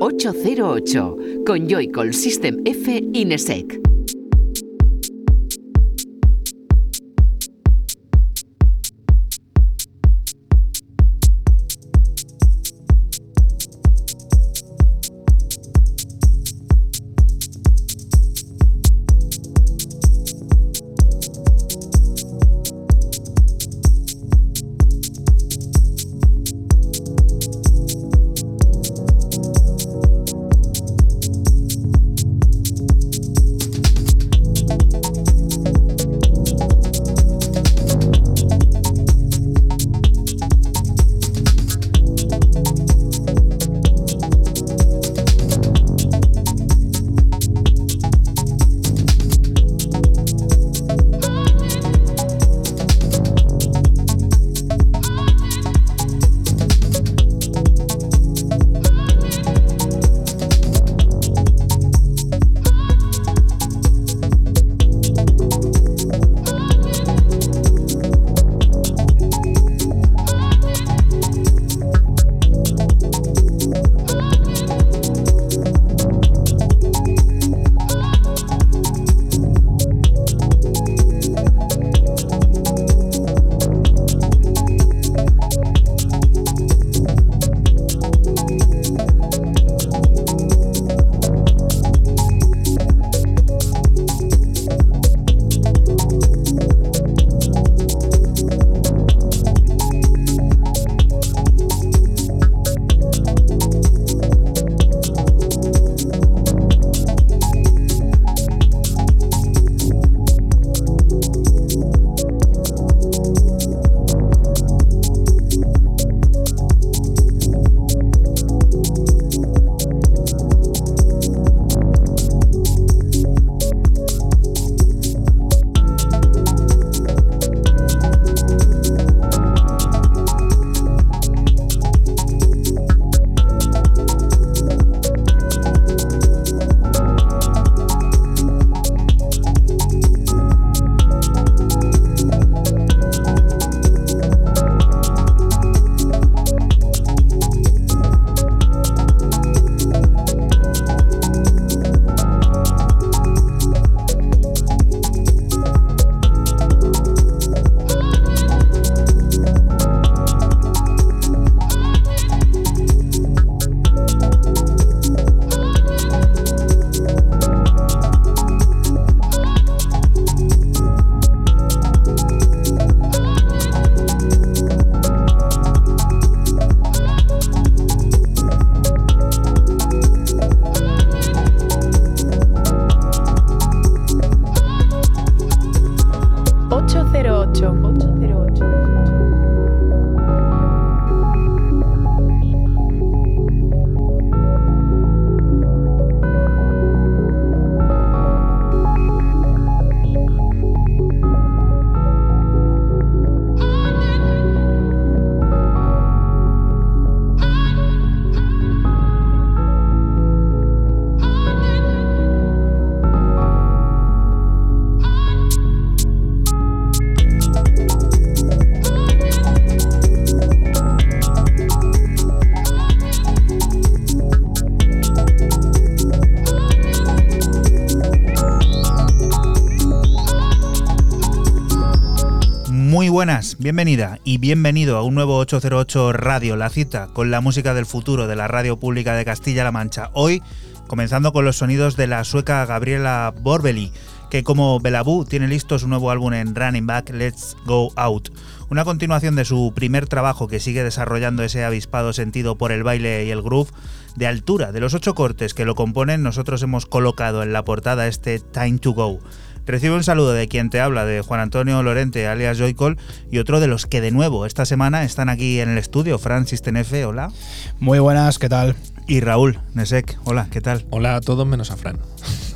808 con Joycall System F Inesec. Bienvenida y bienvenido a un nuevo 808 Radio, la cita con la música del futuro de la radio pública de Castilla-La Mancha. Hoy, comenzando con los sonidos de la sueca Gabriela Borbeli, que como Belabú tiene listo su nuevo álbum en Running Back, Let's Go Out. Una continuación de su primer trabajo que sigue desarrollando ese avispado sentido por el baile y el groove de altura. De los ocho cortes que lo componen, nosotros hemos colocado en la portada este Time to Go. Recibo un saludo de quien te habla, de Juan Antonio Lorente, alias Joycol, y otro de los que de nuevo esta semana están aquí en el estudio, Francis Tenefe, hola. Muy buenas, ¿qué tal? Y Raúl Nesek, hola, ¿qué tal? Hola a todos menos a Fran.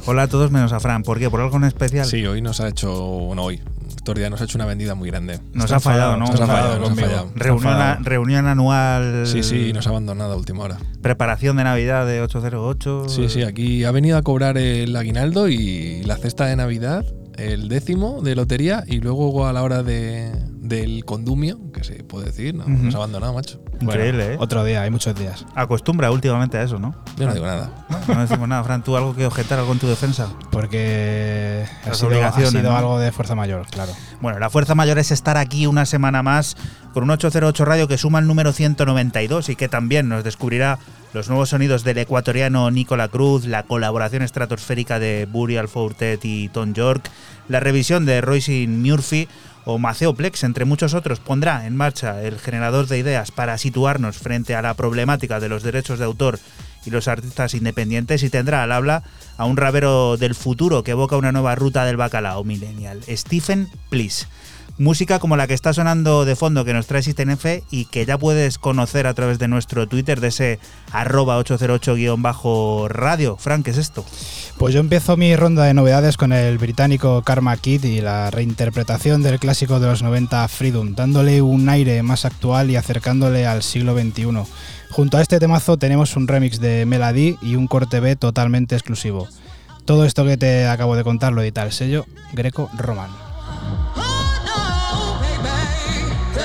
Hola a todos menos a Fran, ¿por qué? ¿Por algo en especial? Sí, hoy nos ha hecho, bueno, hoy, Nos ha hecho una vendida muy grande. Nos ha fallado, ¿no? Nos ha fallado, nos ha conmigo. fallado. Reunión, enfadado. reunión anual. Sí, sí, nos ha abandonado a última hora. Preparación de Navidad de 808. Sí, sí, aquí ha venido a cobrar el aguinaldo y la cesta de Navidad, el décimo de lotería y luego a la hora de, del condumio, que se puede decir, no, Ujú. nos ha abandonado, macho. Increíble, ¿eh? Otro día, hay muchos días. Acostumbra últimamente a eso, ¿no? Yo no digo nada. No, no decimos nada. Fran, ¿tú algo que objetar algo en tu defensa? Porque ha sido, ha sido ¿no? algo de fuerza mayor, claro. Bueno, la fuerza mayor es estar aquí una semana más con un 808 Radio que suma el número 192 y que también nos descubrirá los nuevos sonidos del ecuatoriano Nicola Cruz, la colaboración estratosférica de Burial Fortet y Tom York, la revisión de Royce Murphy o Maceo Plex, entre muchos otros, pondrá en marcha el generador de ideas para situarnos frente a la problemática de los derechos de autor y los artistas independientes y tendrá al habla a un rapero del futuro que evoca una nueva ruta del bacalao millennial, Stephen Please. Música como la que está sonando de fondo que nos trae System F y que ya puedes conocer a través de nuestro Twitter de ese arroba 808-radio. Frank, ¿qué es esto? Pues yo empiezo mi ronda de novedades con el británico Karma Kid y la reinterpretación del clásico de los 90 Freedom, dándole un aire más actual y acercándole al siglo XXI. Junto a este temazo tenemos un remix de Melody y un corte B totalmente exclusivo. Todo esto que te acabo de contar lo edita el sello Greco Roman.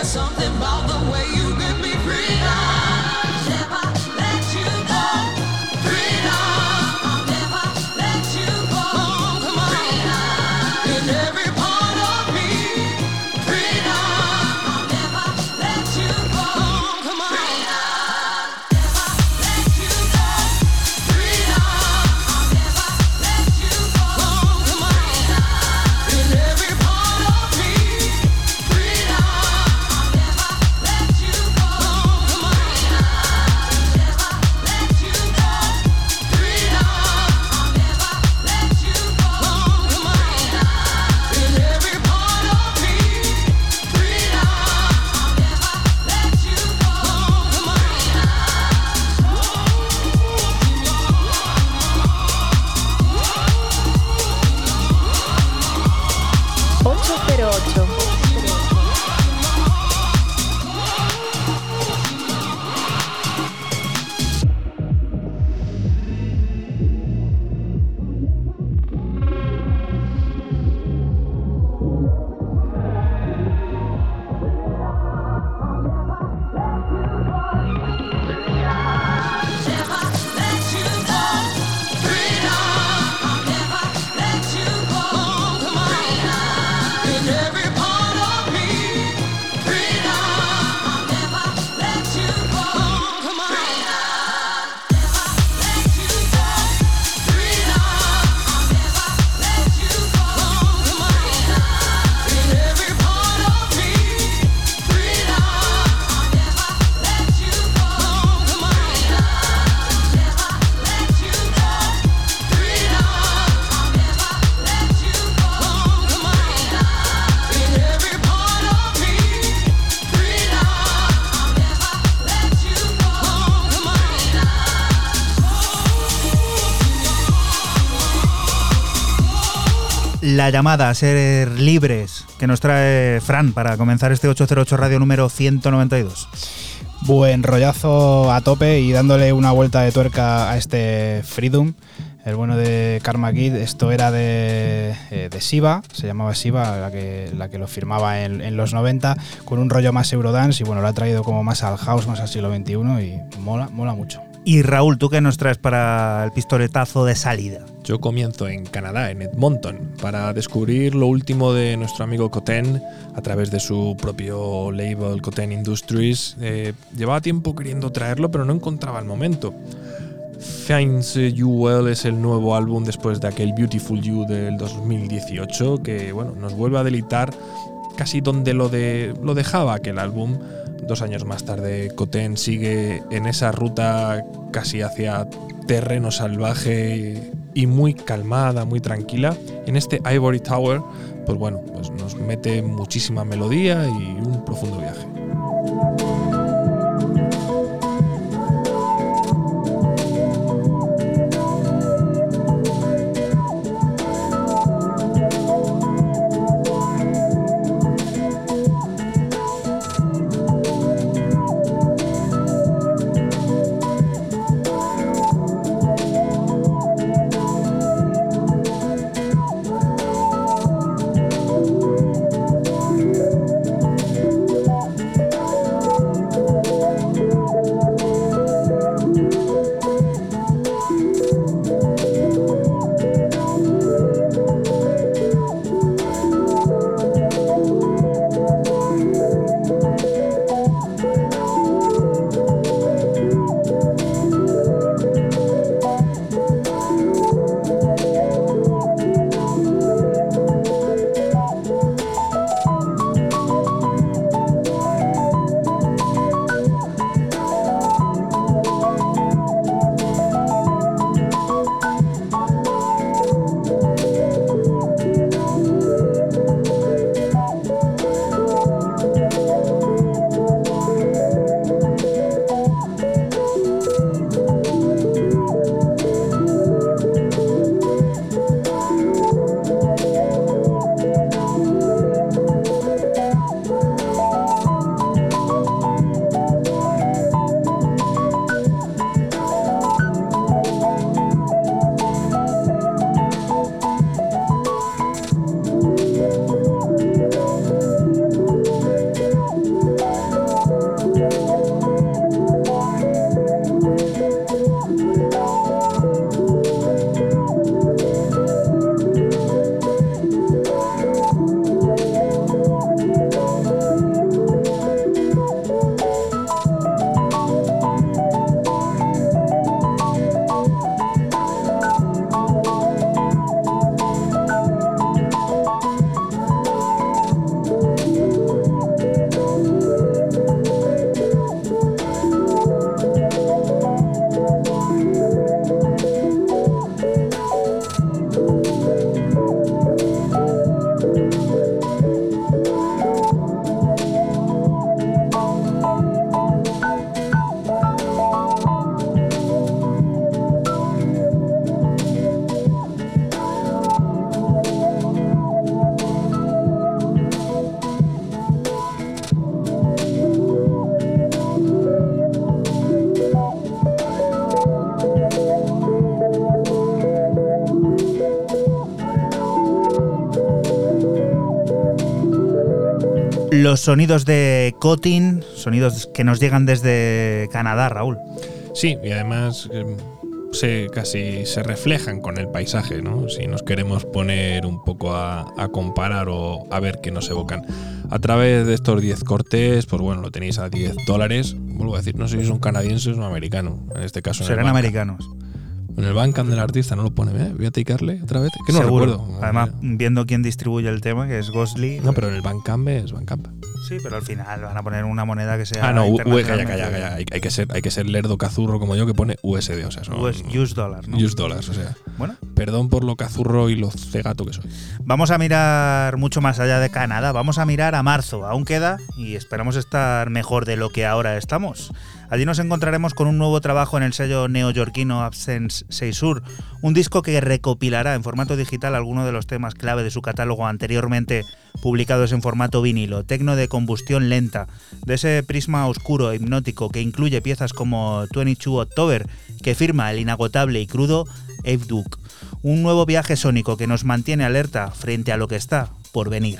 Something about La llamada a ser libres que nos trae Fran para comenzar este 808 Radio número 192. Buen rollazo a tope y dándole una vuelta de tuerca a este Freedom. El bueno de Karma Kid, esto era de, eh, de Siva, se llamaba Siva, la que, la que lo firmaba en, en los 90, con un rollo más Eurodance y bueno, lo ha traído como más al house, más al siglo XXI y mola, mola mucho. Y Raúl, ¿tú qué nos traes para el pistoletazo de salida? Yo comienzo en Canadá, en Edmonton, para descubrir lo último de nuestro amigo Coten a través de su propio label Coten Industries. Eh, llevaba tiempo queriendo traerlo, pero no encontraba el momento. Finds You Well es el nuevo álbum después de aquel Beautiful You del 2018 que bueno, nos vuelve a delitar casi donde lo, de, lo dejaba aquel álbum. Dos años más tarde, Coten sigue en esa ruta casi hacia terreno salvaje y muy calmada, muy tranquila. En este Ivory Tower, pues bueno, pues nos mete muchísima melodía y un profundo viaje. Los sonidos de Cotin, sonidos que nos llegan desde Canadá, Raúl. Sí, y además eh, se casi se reflejan con el paisaje, ¿no? Si nos queremos poner un poco a, a comparar o a ver qué nos evocan. A través de estos 10 cortes, pues bueno, lo tenéis a 10 dólares. Vuelvo a decir, no sé si son canadienses o americanos. En este caso, Serán americanos. En el Bandcamp del artista no lo pone, ¿eh? Voy a ticarle otra vez. Que no Seguro. recuerdo. Además, viendo quién distribuye el tema, que es Ghostly. No, pero en el Bandcamp es Bandcamp. Sí, pero al final van a poner una moneda que sea. Ah, no, calla, calla, calla. Hay, hay que ser, hay que ser lerdo cazurro como yo que pone USD, o sea, son US, US dollar, ¿no? US dollars, o sea. Bueno, Perdón por lo cazurro y lo cegato que soy. vamos a mirar mucho más allá de Canadá. Vamos a mirar a marzo. Aún queda y esperamos estar mejor de lo que ahora estamos. Allí nos encontraremos con un nuevo trabajo en el sello neoyorquino Absence Seisur, un disco que recopilará en formato digital algunos de los temas clave de su catálogo anteriormente publicados en formato vinilo, tecno de combustión lenta, de ese prisma oscuro e hipnótico que incluye piezas como 22 October, que firma el inagotable y crudo Ave Duke. Un nuevo viaje sónico que nos mantiene alerta frente a lo que está por venir.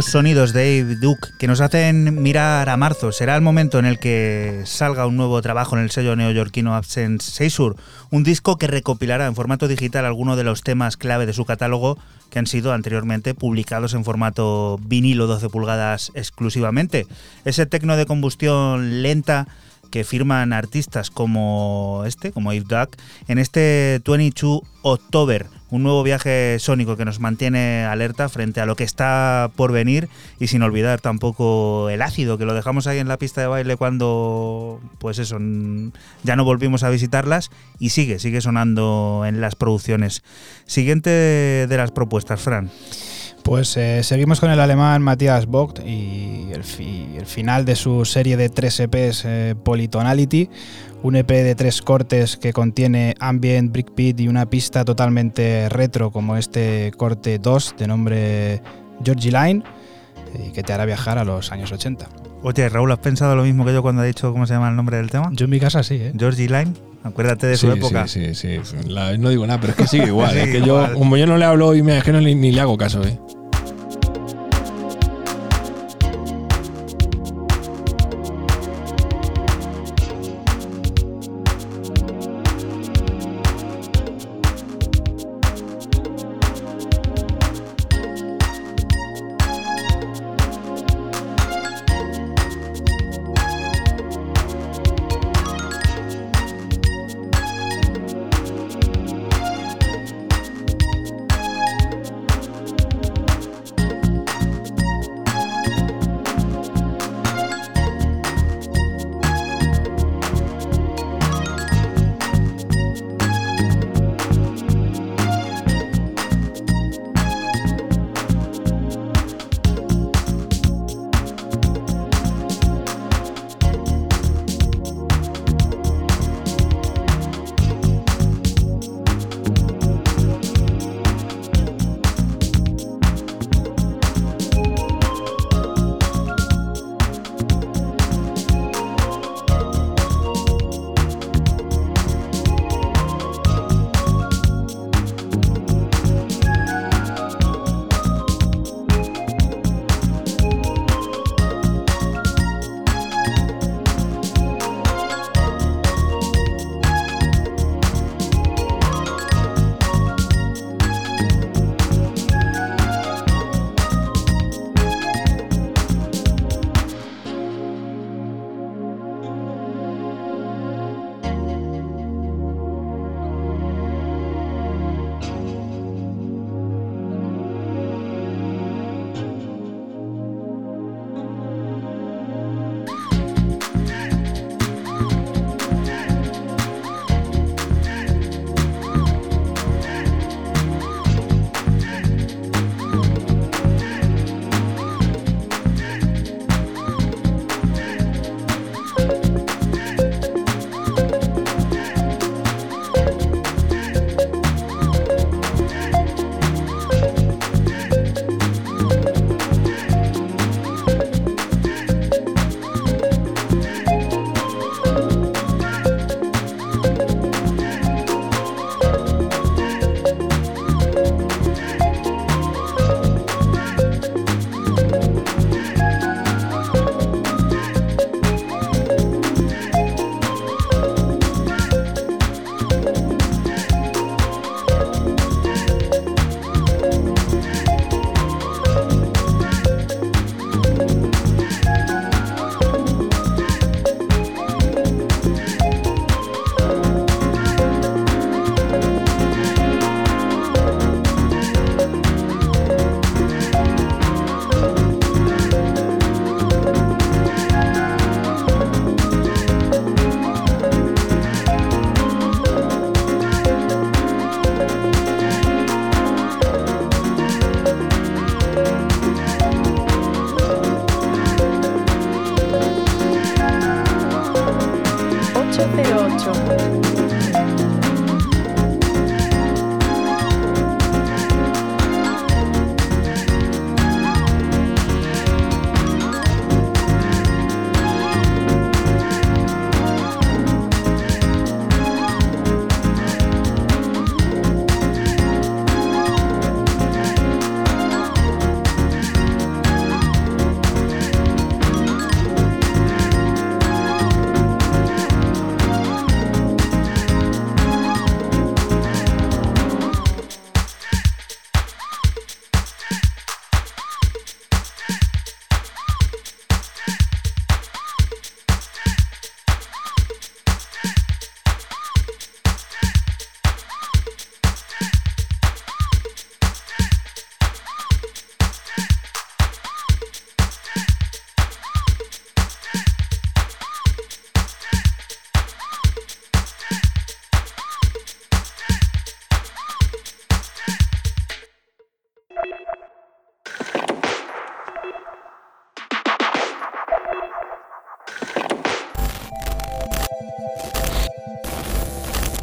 Los sonidos de Dave Duke que nos hacen mirar a marzo. Será el momento en el que salga un nuevo trabajo en el sello neoyorquino Absence Seizure, un disco que recopilará en formato digital algunos de los temas clave de su catálogo que han sido anteriormente publicados en formato vinilo 12 pulgadas exclusivamente. Ese tecno de combustión lenta que firman artistas como este, como Eve Duck, en este 22 October, un nuevo viaje sónico que nos mantiene alerta frente a lo que está por venir y sin olvidar tampoco el ácido, que lo dejamos ahí en la pista de baile cuando, pues eso, ya no volvimos a visitarlas y sigue, sigue sonando en las producciones. Siguiente de las propuestas, Fran. Pues eh, seguimos con el alemán Matthias Vogt y el, fi- el final de su serie de tres EPs eh, Polytonality, un EP de tres cortes que contiene ambient, breakbeat y una pista totalmente retro como este corte 2 de nombre Georgie Line y que te hará viajar a los años 80. Oye, Raúl, ¿has pensado lo mismo que yo cuando he dicho cómo se llama el nombre del tema? Yo en mi casa sí, ¿eh? Georgie Line, acuérdate de Sí, su época. sí, sí, sí. La- no digo nada, pero es que sigue igual. Sigue es que igual. yo, como yo no le hablo y me es que no le- ni le hago caso, ¿eh?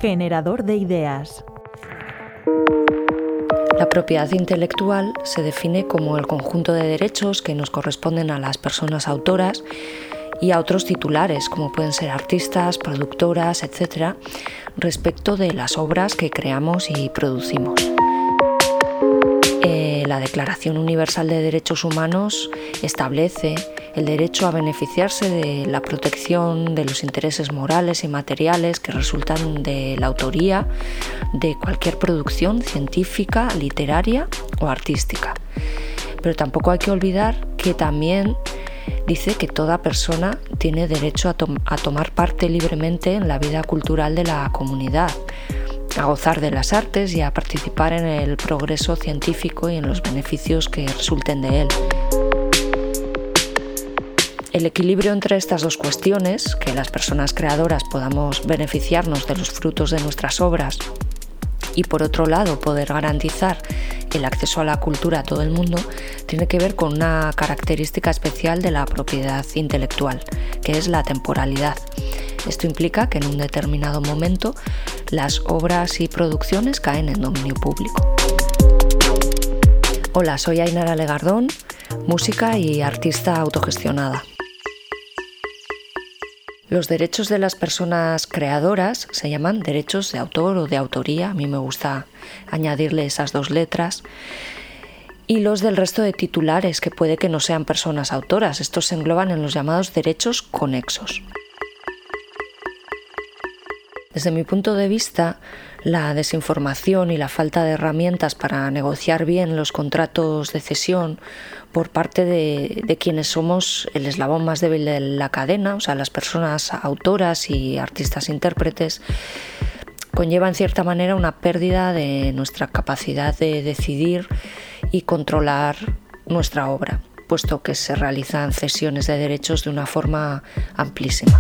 Generador de ideas. La propiedad intelectual se define como el conjunto de derechos que nos corresponden a las personas autoras y a otros titulares, como pueden ser artistas, productoras, etc., respecto de las obras que creamos y producimos. Eh, la Declaración Universal de Derechos Humanos establece el derecho a beneficiarse de la protección de los intereses morales y materiales que resultan de la autoría de cualquier producción científica, literaria o artística. Pero tampoco hay que olvidar que también dice que toda persona tiene derecho a, tom- a tomar parte libremente en la vida cultural de la comunidad, a gozar de las artes y a participar en el progreso científico y en los beneficios que resulten de él. El equilibrio entre estas dos cuestiones, que las personas creadoras podamos beneficiarnos de los frutos de nuestras obras y por otro lado poder garantizar el acceso a la cultura a todo el mundo, tiene que ver con una característica especial de la propiedad intelectual, que es la temporalidad. Esto implica que en un determinado momento las obras y producciones caen en dominio público. Hola, soy Ainara Legardón, música y artista autogestionada. Los derechos de las personas creadoras se llaman derechos de autor o de autoría, a mí me gusta añadirle esas dos letras, y los del resto de titulares, que puede que no sean personas autoras, estos se engloban en los llamados derechos conexos. Desde mi punto de vista, la desinformación y la falta de herramientas para negociar bien los contratos de cesión por parte de, quienes somos el eslabón más débil de la cadena, o sea, las personas autoras y artistas intérpretes, conlleva en cierta manera una pérdida de nuestra capacidad de decidir y controlar nuestra obra, puesto que se realizan cesiones de derechos de una forma amplísima.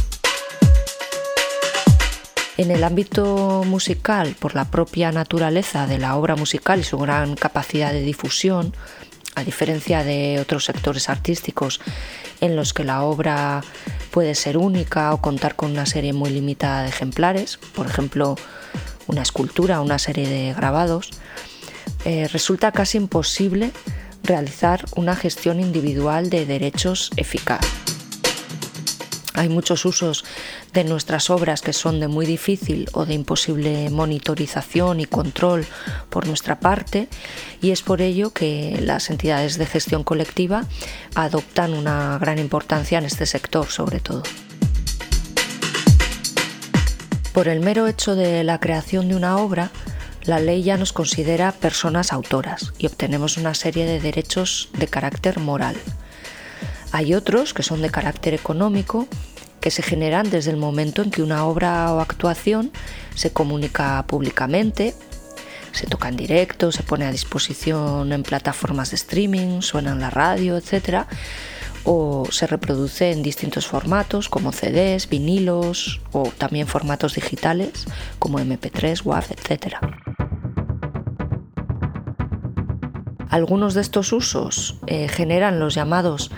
En el ámbito musical, por la propia naturaleza de la obra musical y su gran capacidad de difusión, a diferencia de otros sectores artísticos en los que la obra puede ser única o contar con una serie muy limitada de ejemplares, por ejemplo, una escultura una serie de grabados, eh, resulta casi imposible realizar una gestión individual de derechos eficaz. Hay muchos usos de nuestras obras que son de muy difícil o de imposible monitorización y control por nuestra parte y es por ello que las entidades de gestión colectiva adoptan una gran importancia en este sector sobre todo. Por el mero hecho de la creación de una obra, la ley ya nos considera personas autoras y obtenemos una serie de derechos de carácter moral. Hay otros que son de carácter económico que se generan desde el momento en que una obra o actuación se comunica públicamente, se toca en directo, se pone a disposición en plataformas de streaming, suena en la radio, etc. O se reproduce en distintos formatos como CDs, vinilos o también formatos digitales como MP3, WAV, etc. Algunos de estos usos eh, generan los llamados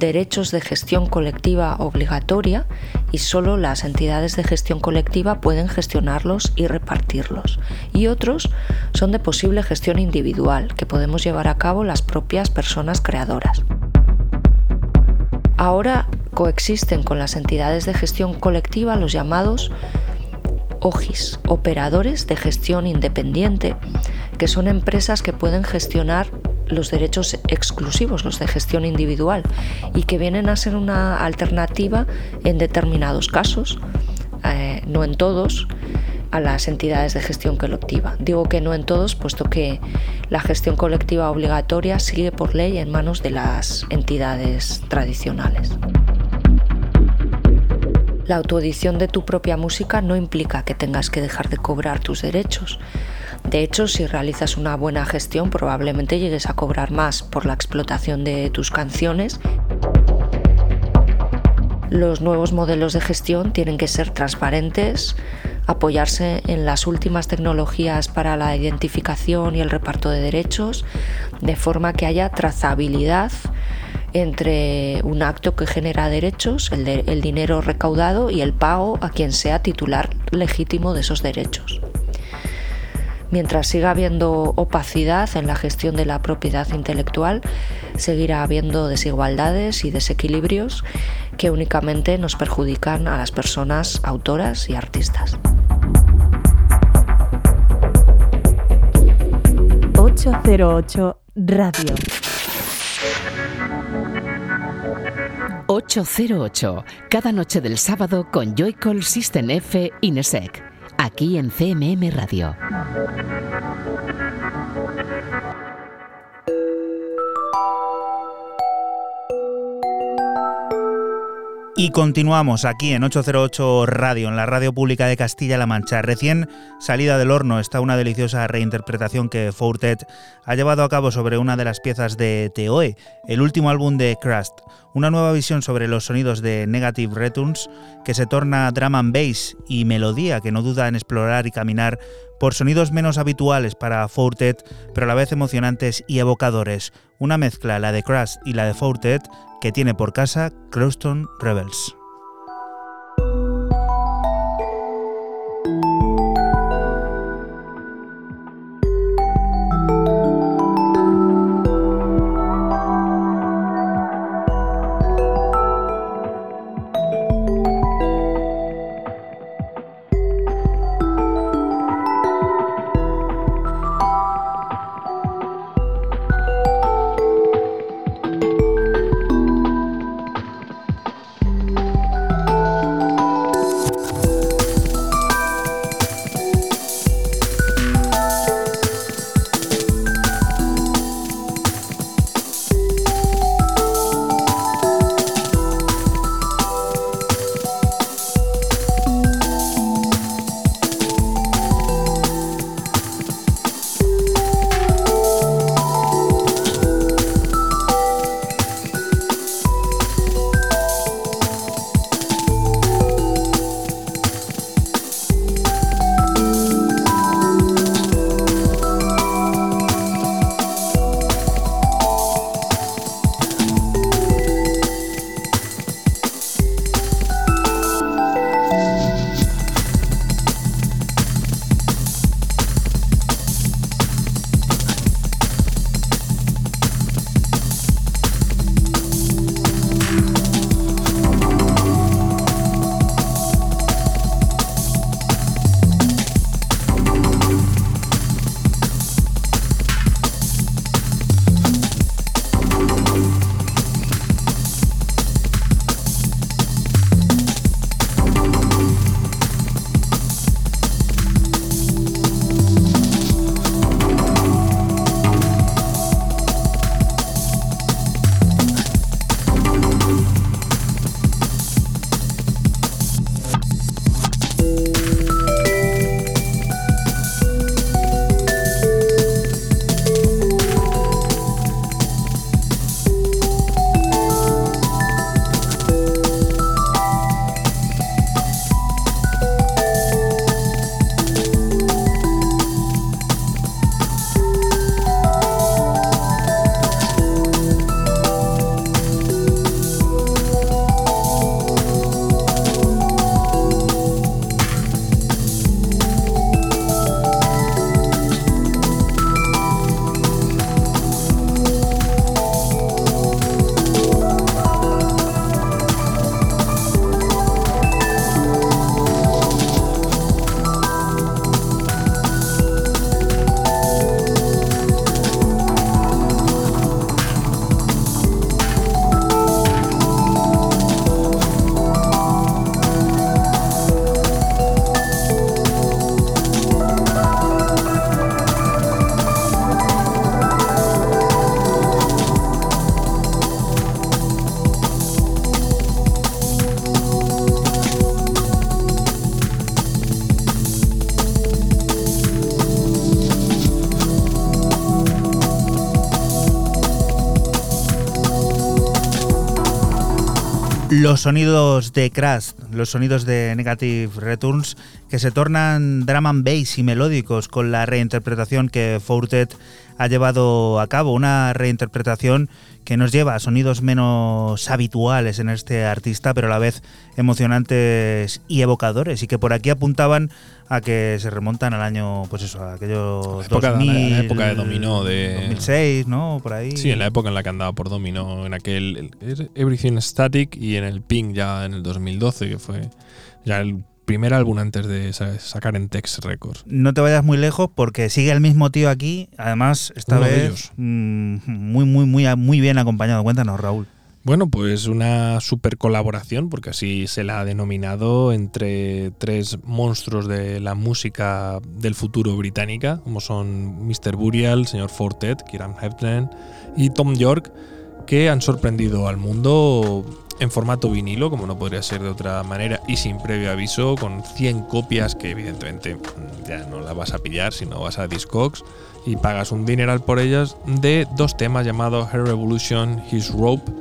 derechos de gestión colectiva obligatoria y solo las entidades de gestión colectiva pueden gestionarlos y repartirlos. Y otros son de posible gestión individual que podemos llevar a cabo las propias personas creadoras. Ahora coexisten con las entidades de gestión colectiva los llamados OGIS, operadores de gestión independiente, que son empresas que pueden gestionar los derechos exclusivos, los de gestión individual, y que vienen a ser una alternativa en determinados casos, eh, no en todos, a las entidades de gestión colectiva. Digo que no en todos, puesto que la gestión colectiva obligatoria sigue por ley en manos de las entidades tradicionales. La autoedición de tu propia música no implica que tengas que dejar de cobrar tus derechos. De hecho, si realizas una buena gestión, probablemente llegues a cobrar más por la explotación de tus canciones. Los nuevos modelos de gestión tienen que ser transparentes, apoyarse en las últimas tecnologías para la identificación y el reparto de derechos, de forma que haya trazabilidad entre un acto que genera derechos, el, el dinero recaudado y el pago a quien sea titular legítimo de esos derechos. Mientras siga habiendo opacidad en la gestión de la propiedad intelectual, seguirá habiendo desigualdades y desequilibrios que únicamente nos perjudican a las personas autoras y artistas. 808 Radio. 808, cada noche del sábado con Joycall System F Inesec, aquí en CMM Radio. Y continuamos aquí en 808 Radio, en la radio pública de Castilla-La Mancha. Recién salida del horno está una deliciosa reinterpretación que Fourtet ha llevado a cabo sobre una de las piezas de TOE, el último álbum de Crust. Una nueva visión sobre los sonidos de Negative Returns que se torna drum and bass y melodía que no duda en explorar y caminar por sonidos menos habituales para Fourtet, pero a la vez emocionantes y evocadores. Una mezcla, la de Crust y la de Fourtet, que tiene por casa Crowston Rebels. Los sonidos de Crash, los sonidos de Negative Returns, que se tornan drum and bass y melódicos con la reinterpretación que Fourtet ha llevado a cabo. Una reinterpretación que nos lleva a sonidos menos habituales en este artista, pero a la vez emocionantes y evocadores, y que por aquí apuntaban a que se remontan al año, pues eso, a aquellos La época- la 2000, época de dominó de- 2006, ¿no? Por ahí. Sí, en la época en la que andaba por Domino, en aquel el- Everything Static y en el Pink ya en el 2012, que fue ya el primer álbum antes de sa- sacar en Tex Records. No te vayas muy lejos porque sigue el mismo tío aquí, además esta Uno de vez ellos. mm, muy muy muy muy bien acompañado. Cuéntanos, Raúl. Bueno, pues una super colaboración, porque así se la ha denominado entre tres monstruos de la música del futuro británica, como son Mr. Burial, señor Fortet, Kieran Hepburn y Tom York, que han sorprendido al mundo en formato vinilo, como no podría ser de otra manera, y sin previo aviso, con 100 copias que evidentemente ya no las vas a pillar si no vas a Discogs y pagas un dineral por ellas, de dos temas llamados Her Revolution, His Rope,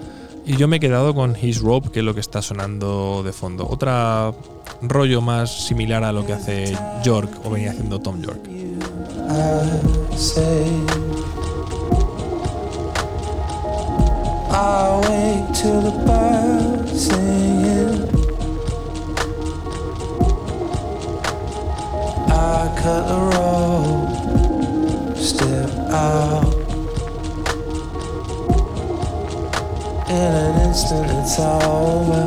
y yo me he quedado con His Rope, que es lo que está sonando de fondo. Otra rollo más similar a lo que hace York o venía haciendo Tom York. I cut the road step out In an instant it's over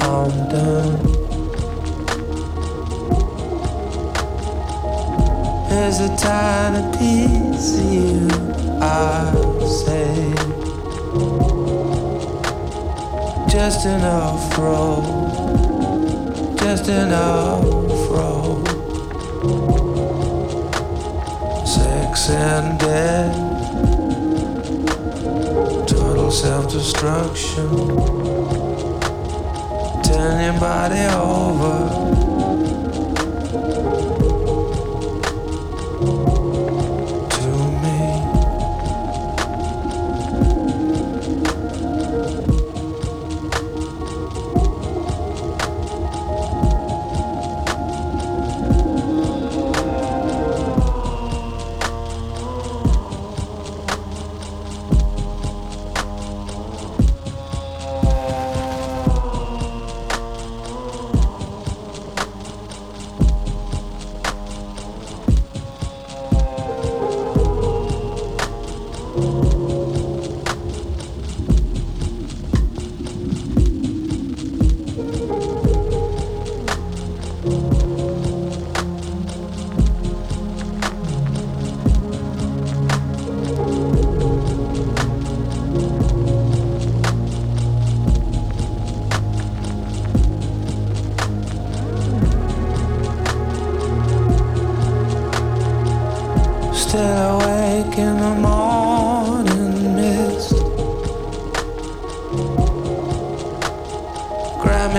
I'm done There's a tiny piece of you, I say. Just enough road, just enough road. Sex and death, self-destruction. Turn your body over.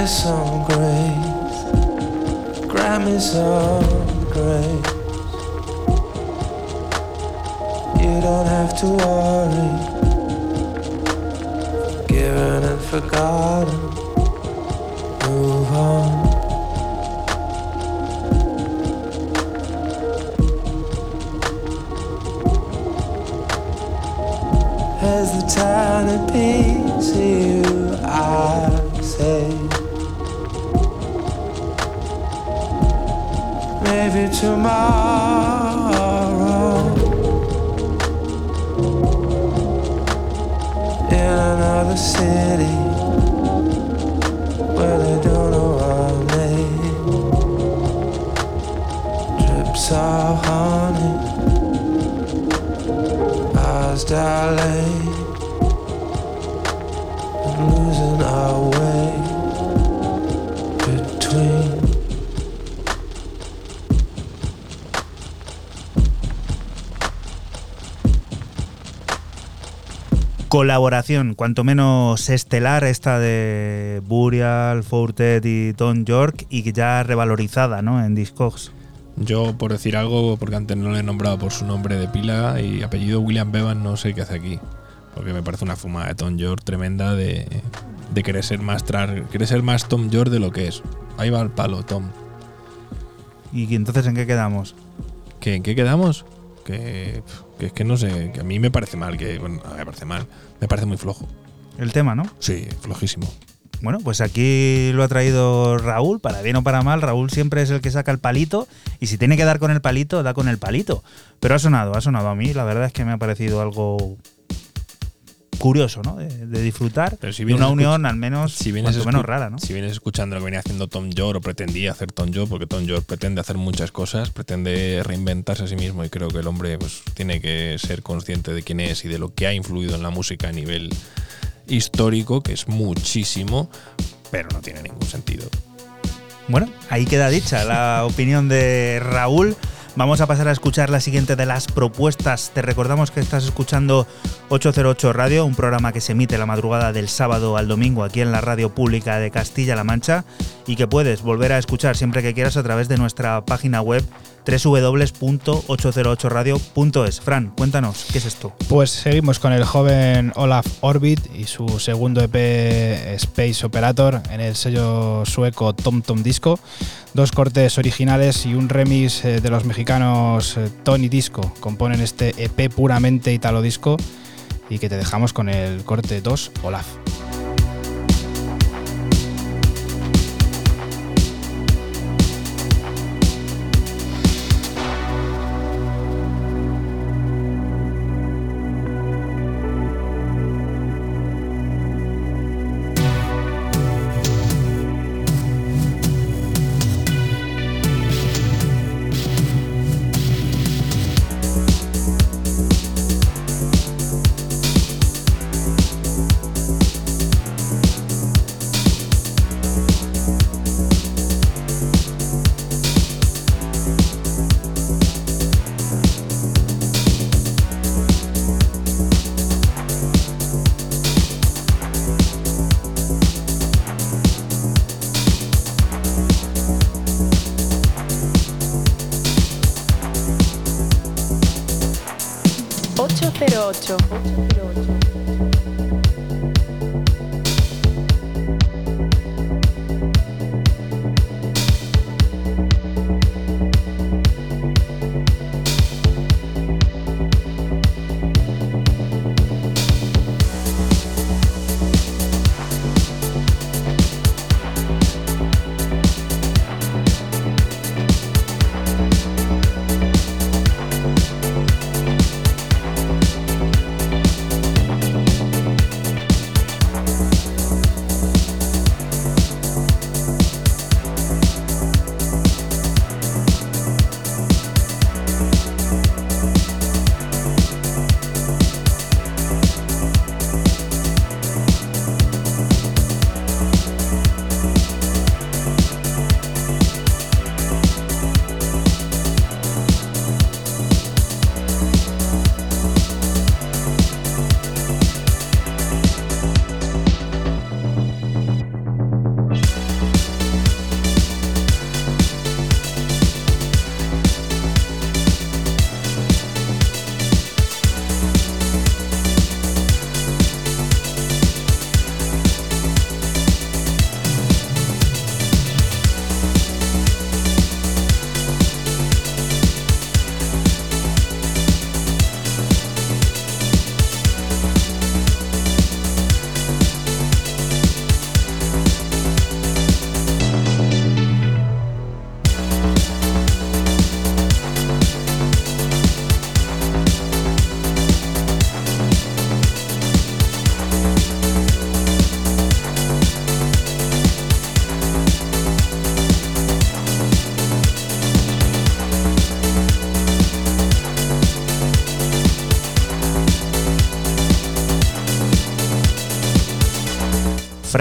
Me some grace. Grab me some grace. You don't have to worry. Forgiven and forgotten. Move on. As the tiny piece of you I say Maybe tomorrow. In another city Where they don't know our name Drips of honey Eyes dilate Colaboración, cuanto menos estelar, esta de Burial, Fortet y Tom York, y que ya revalorizada ¿no? en Discogs. Yo, por decir algo, porque antes no le he nombrado por su nombre de pila y apellido William Bevan, no sé qué hace aquí. Porque me parece una fumada de Tom York tremenda de, de querer, ser más trar- querer ser más Tom York de lo que es. Ahí va el palo, Tom. ¿Y entonces en qué quedamos? ¿Qué, ¿En qué quedamos? Que, que es que no sé, que a mí me parece mal, que bueno, a mí me parece mal, me parece muy flojo. El tema, ¿no? Sí, flojísimo. Bueno, pues aquí lo ha traído Raúl, para bien o para mal. Raúl siempre es el que saca el palito y si tiene que dar con el palito, da con el palito. Pero ha sonado, ha sonado a mí. La verdad es que me ha parecido algo curioso, ¿no? De, de disfrutar Pero si de una unión al menos, Si vienes, cuanto menos rara, ¿no? si vienes escuchando lo que venía haciendo Tom York o pretendía hacer Tom York, porque Tom York pretende hacer muchas cosas, pretende reinventarse a sí mismo y creo que el hombre pues, tiene que ser consciente de quién es y de lo que ha influido en la música a nivel histórico, que es muchísimo, pero no tiene ningún sentido. Bueno, ahí queda dicha la opinión de Raúl. Vamos a pasar a escuchar la siguiente de las propuestas. Te recordamos que estás escuchando 808 Radio, un programa que se emite la madrugada del sábado al domingo aquí en la radio pública de Castilla-La Mancha y que puedes volver a escuchar siempre que quieras a través de nuestra página web www.808radio.es. Fran, cuéntanos, ¿qué es esto? Pues seguimos con el joven Olaf Orbit y su segundo EP Space Operator en el sello sueco Tom Tom Disco. Dos cortes originales y un remix eh, de los mexicanos eh, Tony Disco componen este EP puramente italo disco y que te dejamos con el corte 2 Olaf. Ocho.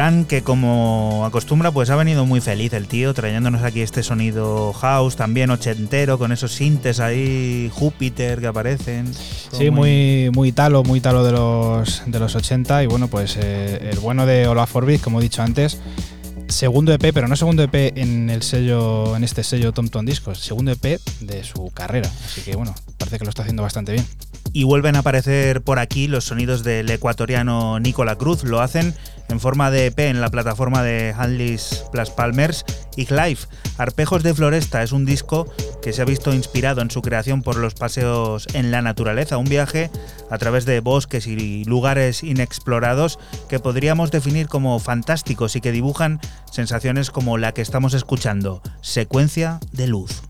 Fran, que como acostumbra, pues ha venido muy feliz el tío, trayéndonos aquí este sonido house, también ochentero, con esos sintes ahí, Júpiter que aparecen. Sí, muy, muy talo, muy talo de los, de los 80. Y bueno, pues eh, el bueno de Olaf Orbit, como he dicho antes, segundo EP, pero no segundo EP en el sello, en este sello Tom Tom Discos, segundo EP de su carrera. Así que bueno, parece que lo está haciendo bastante bien. y vuelven a aparecer por aquí los sonidos del ecuatoriano Nicola Cruz. Lo hacen en forma de EP en la plataforma de Hanlis Plus Palmers y. Arpejos de Floresta es un disco que se ha visto inspirado en su creación por los paseos en la naturaleza, un viaje a través de bosques y lugares inexplorados que podríamos definir como fantásticos y que dibujan sensaciones como la que estamos escuchando, secuencia de luz.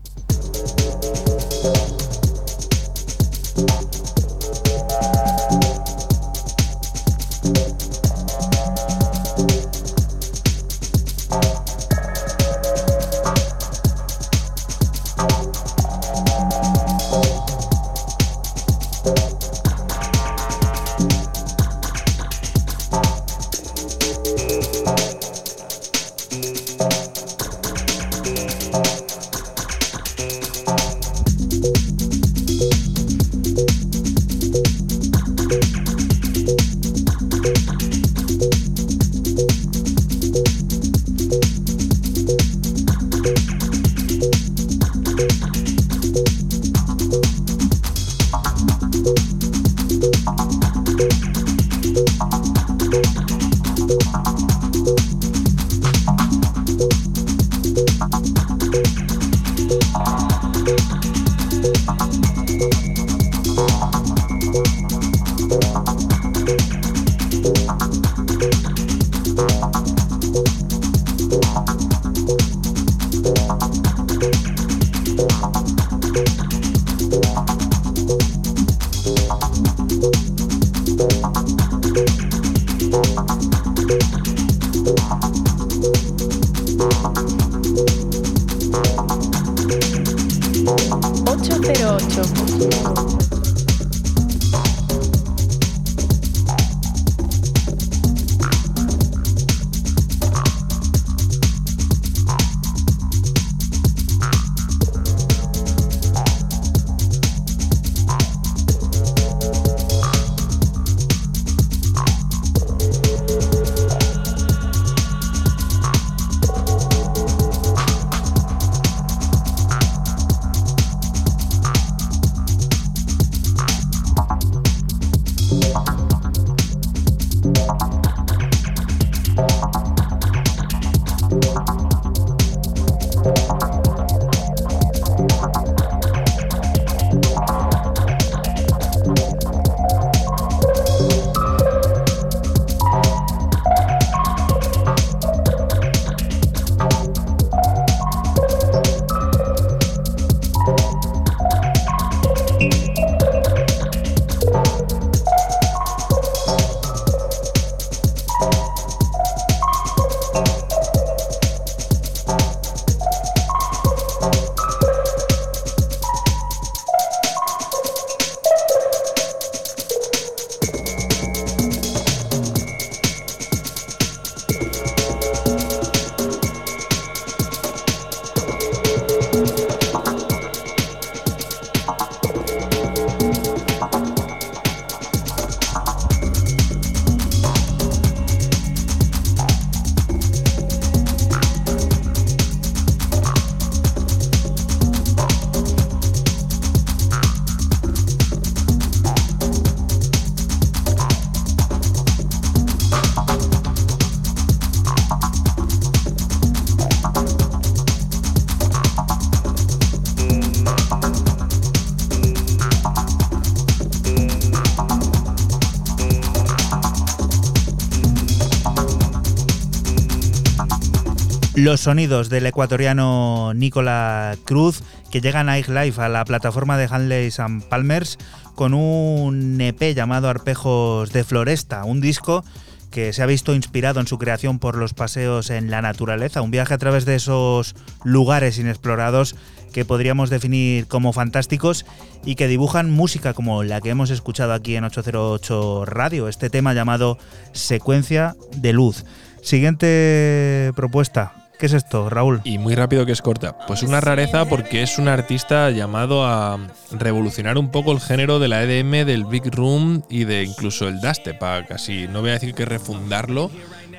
Los sonidos del ecuatoriano Nicola Cruz que llegan a Life a la plataforma de Hanley and Palmers con un EP llamado Arpejos de Floresta, un disco que se ha visto inspirado en su creación por los paseos en la naturaleza, un viaje a través de esos lugares inexplorados que podríamos definir como fantásticos y que dibujan música como la que hemos escuchado aquí en 808 Radio, este tema llamado Secuencia de Luz. Siguiente propuesta. ¿Qué es esto, Raúl? Y muy rápido que es corta. Pues una rareza porque es un artista llamado a revolucionar un poco el género de la EDM, del Big Room y de incluso el dubstep, a casi, no voy a decir que refundarlo,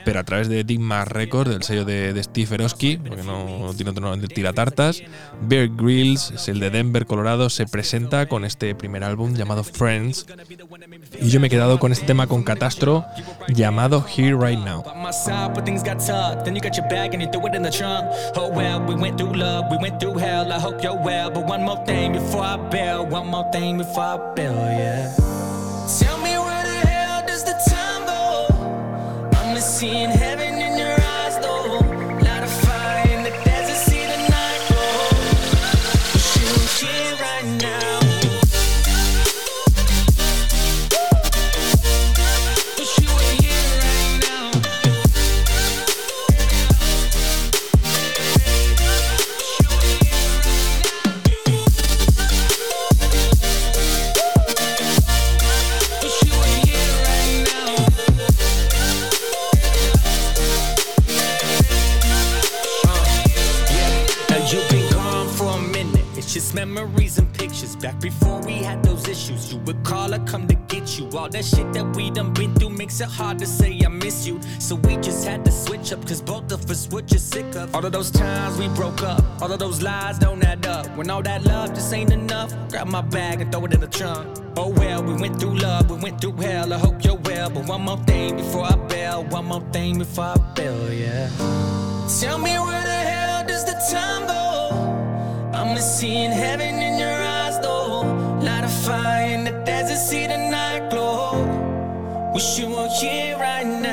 pero a través de Digma Records, del sello de, Steve Erosky, porque no tiene otro nombre, de tira tartas. Bear Grylls, es el de Denver, Colorado, se presenta con este primer álbum llamado Friends. Y yo me he quedado con este tema con Catastro llamado Here Right Now. seen hell Just memories and pictures. Back before we had those issues, you would call or come to get you. All that shit that we done been through makes it hard to say I miss you. So we just had to switch up, cause both of us were just sick of all of those times we broke up. All of those lies don't add up. When all that love just ain't enough, grab my bag and throw it in the trunk. Oh well, we went through love, we went through hell. I hope you're well. But one more thing before I bail, one more thing before I bail, yeah. Tell me where the hell does the time go? I'm seeing heaven in your eyes, though. Light a fire in the desert, see the night glow. Wish you were here right now.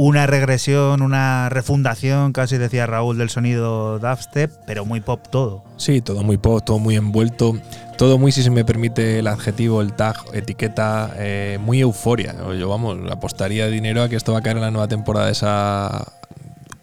Una regresión, una refundación, casi decía Raúl, del sonido dubstep, pero muy pop todo. Sí, todo muy pop, todo muy envuelto, todo muy, si se me permite el adjetivo, el tag, etiqueta, eh, muy euforia. Yo, vamos, apostaría dinero a que esto va a caer en la nueva temporada de esa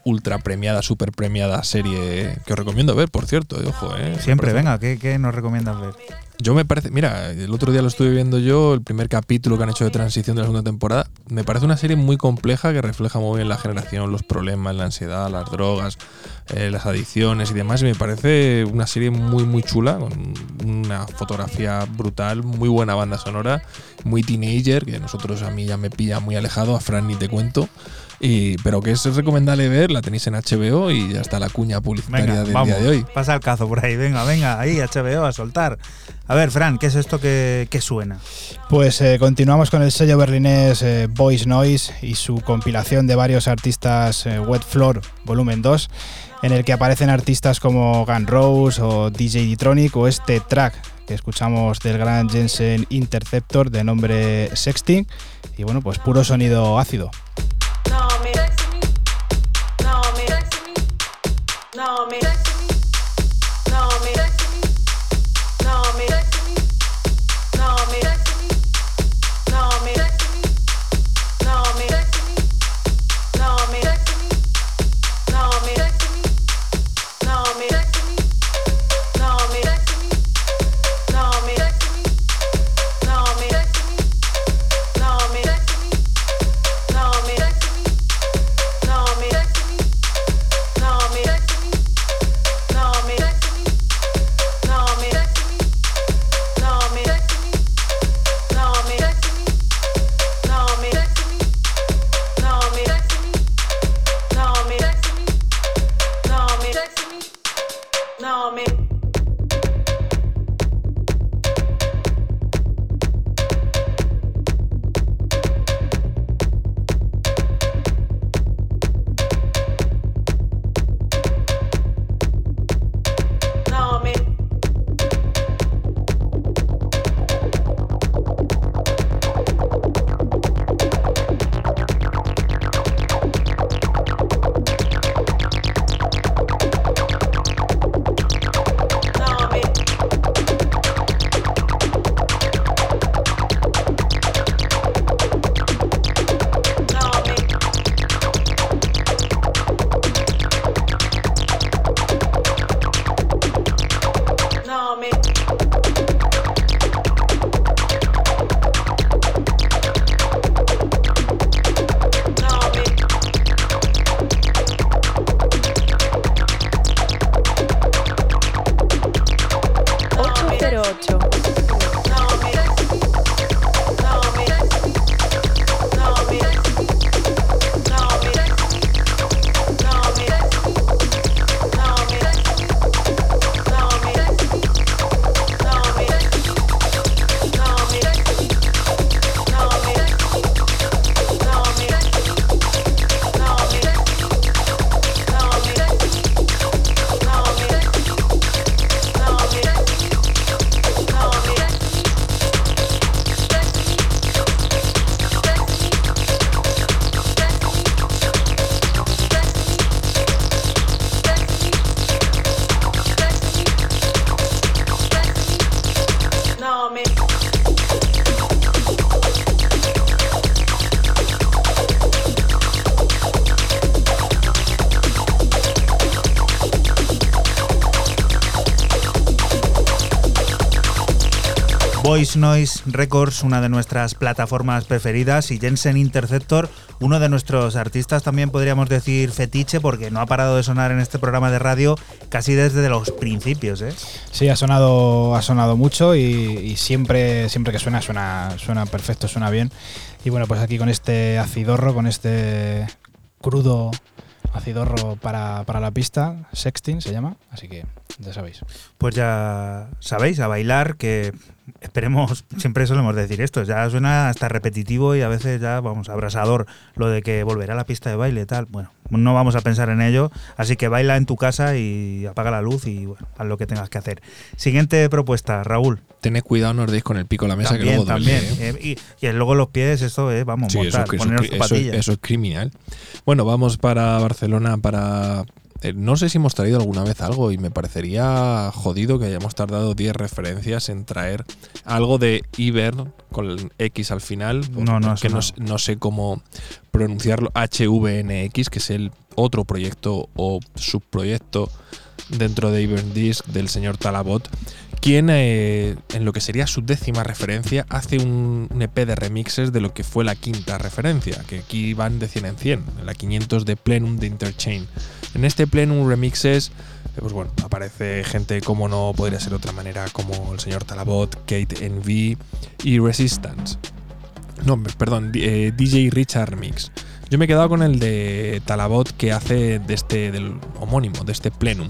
ultra premiada, super premiada serie que os recomiendo ver, por cierto, ojo, eh. Siempre, venga, ¿qué, qué nos recomiendas ver? Yo me parece, mira, el otro día lo estuve viendo yo, el primer capítulo que han hecho de transición de la segunda temporada. Me parece una serie muy compleja que refleja muy bien la generación, los problemas, la ansiedad, las drogas, eh, las adicciones y demás. Y me parece una serie muy, muy chula, con una fotografía brutal, muy buena banda sonora, muy teenager, que nosotros a mí ya me pilla muy alejado, a Fran ni te cuento. Y, pero que es recomendable ver, la tenéis en HBO y ya está la cuña publicitaria Venga, del vamos, día de hoy. pasa el cazo por ahí, venga, venga, ahí, HBO, a soltar. A ver, Fran, ¿qué es esto que, que suena? Pues eh, continuamos con el sello berlinés eh, Voice Noise y su compilación de varios artistas eh, Wet Floor Volumen 2, en el que aparecen artistas como Gun Rose o DJ D-Tronic o este track que escuchamos del gran Jensen Interceptor de nombre Sexting y bueno, pues puro sonido ácido. on me. Voice Noise Records, una de nuestras plataformas preferidas, y Jensen Interceptor, uno de nuestros artistas también podríamos decir fetiche, porque no ha parado de sonar en este programa de radio casi desde los principios. ¿eh? Sí, ha sonado, ha sonado mucho y, y siempre, siempre que suena, suena, suena perfecto, suena bien. Y bueno, pues aquí con este acidorro, con este crudo acidorro para, para la pista, Sexting se llama, así que ya sabéis. Pues ya sabéis, a bailar, que esperemos, siempre solemos decir esto, ya suena hasta repetitivo y a veces ya, vamos, abrasador lo de que volverá a la pista de baile y tal. Bueno, no vamos a pensar en ello, así que baila en tu casa y apaga la luz y bueno, haz lo que tengas que hacer. Siguiente propuesta, Raúl. Tened cuidado, no os deis con el pico a la mesa También, que luego duele, también. ¿eh? Eh, y, y luego los pies, esto es, vamos, Sí, eso, es que- eso, poneros eso eso es criminal. Bueno, vamos para Barcelona para... eh, no sé si hemos traído alguna vez algo y me parecería jodido que hayamos tardado 10 referencias en traer algo de Iber con el X al final. No, no que no, sonado. no sé cómo pronunciarlo. HVNX, que es el otro proyecto o subproyecto dentro de Iberdisc del señor Talabot, quien eh, en lo que sería su décima referencia hace un, un EP de remixes de lo que fue la quinta referencia, que aquí van de 100 en 100, en la 500 de Plenum de Interchain. En este Plenum remixes, eh, pues bueno, aparece gente como no podría ser de otra manera, como el señor Talabot, Kate Envy y Resistance. No, perdón, di- eh, DJ Richard Mix. Yo me he quedado con el de Talabot que hace de este, del homónimo, de este Plenum.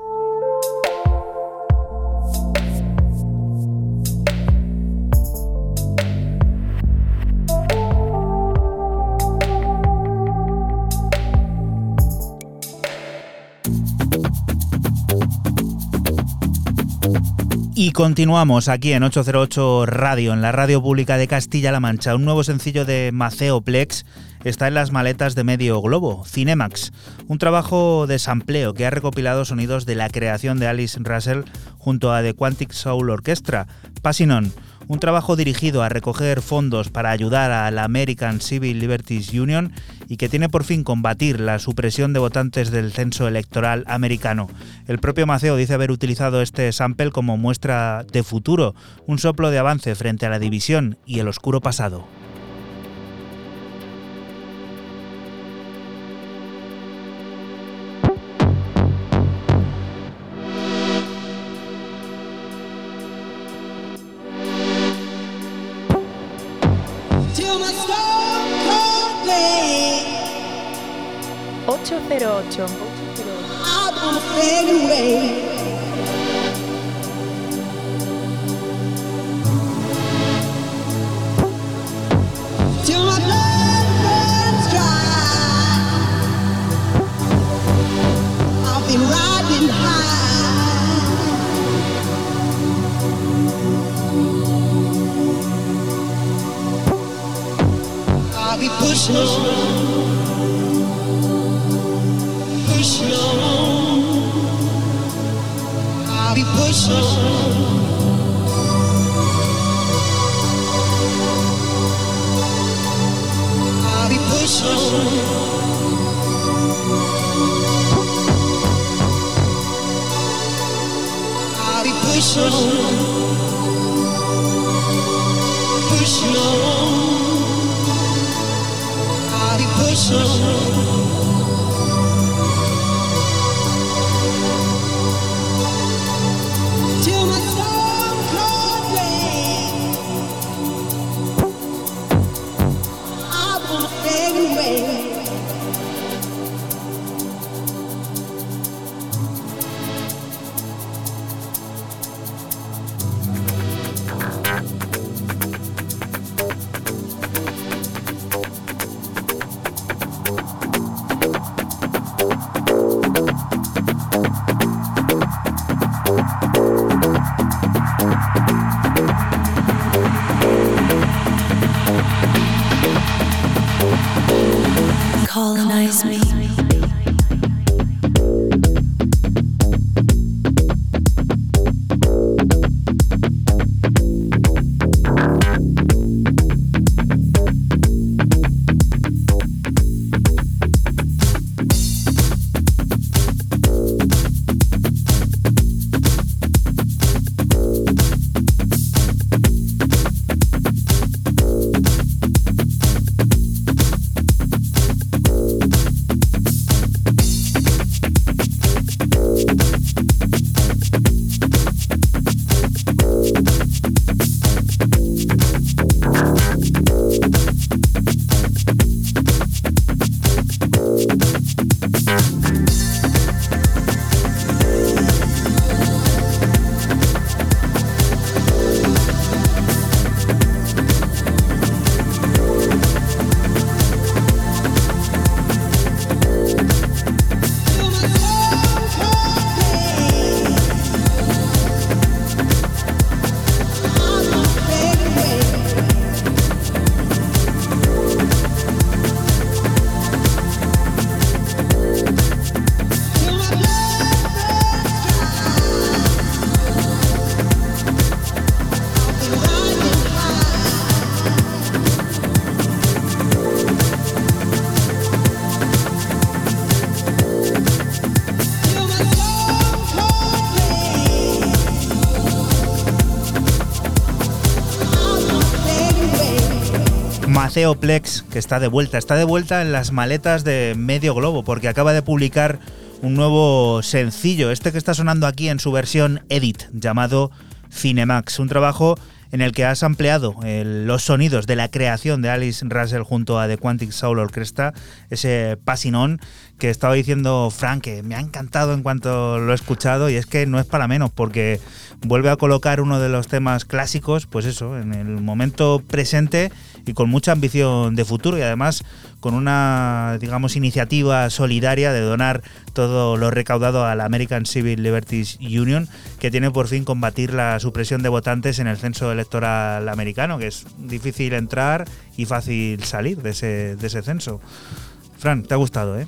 Y continuamos aquí en 808 Radio, en la radio pública de Castilla-La Mancha. Un nuevo sencillo de Maceo Plex está en las maletas de Medio Globo, Cinemax, un trabajo de sampleo que ha recopilado sonidos de la creación de Alice Russell junto a The Quantic Soul Orchestra, Passing On, un trabajo dirigido a recoger fondos para ayudar a la American Civil Liberties Union y que tiene por fin combatir la supresión de votantes del censo electoral americano. El propio Maceo dice haber utilizado este sample como muestra de futuro, un soplo de avance frente a la división y el oscuro pasado. 808. out on the fading way. Maceo Plex, que está de vuelta. Está de vuelta en las maletas de Medio Globo, porque acaba de publicar un nuevo sencillo, este que está sonando aquí en su versión Edit, llamado Cinemax. Un trabajo en el que has ampliado eh, los sonidos de la creación de Alice Russell junto a The Quantic Soul Orchestra, ese Passing On que estaba diciendo Frank, que me ha encantado en cuanto lo he escuchado, y es que no es para menos, porque vuelve a colocar uno de los temas clásicos, pues eso, en el momento presente y con mucha ambición de futuro y además con una, digamos, iniciativa solidaria de donar todo lo recaudado a la American Civil Liberties Union, que tiene por fin combatir la supresión de votantes en el censo electoral americano, que es difícil entrar y fácil salir de ese, de ese censo. Fran, te ha gustado, ¿eh?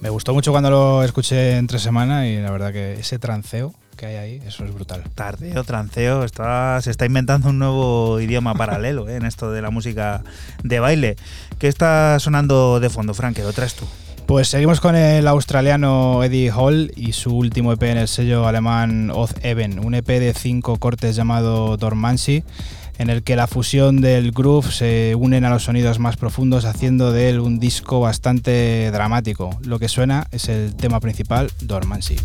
Me gustó mucho cuando lo escuché entre semana y la verdad que ese tranceo que hay ahí, eso es brutal. Tardeo, tranceo, está, se está inventando un nuevo idioma paralelo ¿eh? en esto de la música de baile. ¿Qué está sonando de fondo, Frank? ¿Qué lo traes tú? Pues seguimos con el australiano Eddie Hall y su último EP en el sello alemán Oz Even, un EP de cinco cortes llamado Dormancy, en el que la fusión del groove se unen a los sonidos más profundos, haciendo de él un disco bastante dramático. Lo que suena es el tema principal, Dormancy.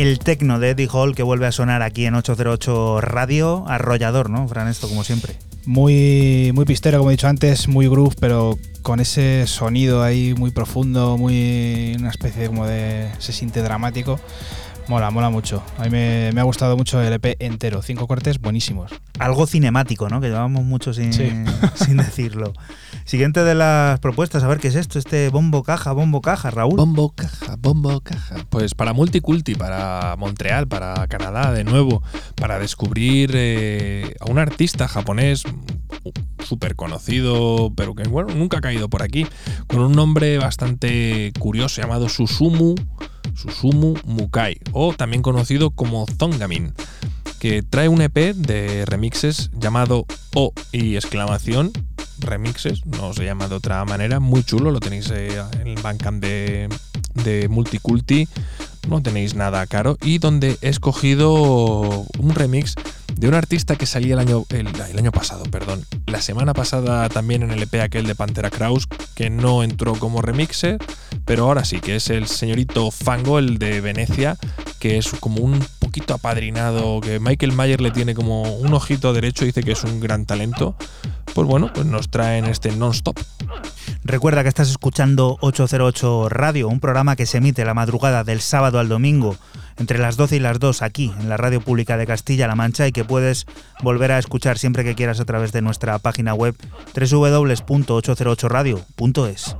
El tecno de Eddie Hall que vuelve a sonar aquí en 808 Radio, arrollador, ¿no, Fran? Esto como siempre. Muy, muy pistero, como he dicho antes, muy groove, pero con ese sonido ahí muy profundo, muy una especie como de se siente dramático. Mola, mola mucho. A mí me, me ha gustado mucho el EP entero. Cinco cortes buenísimos. Algo cinemático, ¿no? Que llevamos mucho sin, Sí. sin decirlo. Siguiente de las propuestas, a ver qué es esto, este bombo caja, bombo caja, Raúl. Bombo caja, bombo caja. Pues para Multiculti, para Montreal, para Canadá de nuevo, para descubrir eh, a un artista japonés súper conocido, pero que bueno, nunca ha caído por aquí, con un nombre bastante curioso llamado Susumu, Susumu Mukai, o también conocido como Zongamin, que trae un EP de remixes llamado O y exclamación remixes, no se llama de otra manera, muy chulo, lo tenéis eh, en el Bandcamp de, de Multiculti, no tenéis nada caro y donde he escogido un remix de un artista que salía el año, el, año pasado, perdón, la semana pasada también en el EP aquel de Pantera Kraus, que no entró como remixer, pero ahora sí, que es el señorito Fango, el de Venecia, que es como un poquito apadrinado, que Michael Mayer le tiene como un ojito derecho, dice que es un gran talento. Pues bueno, pues nos traen este non-stop. Recuerda que estás escuchando 808 Radio, un programa que se emite la madrugada del sábado al domingo entre las 12 y las 2 aquí en la Radio Pública de Castilla-La Mancha y que puedes volver a escuchar siempre que quieras a través de nuestra página web www.808radio.es.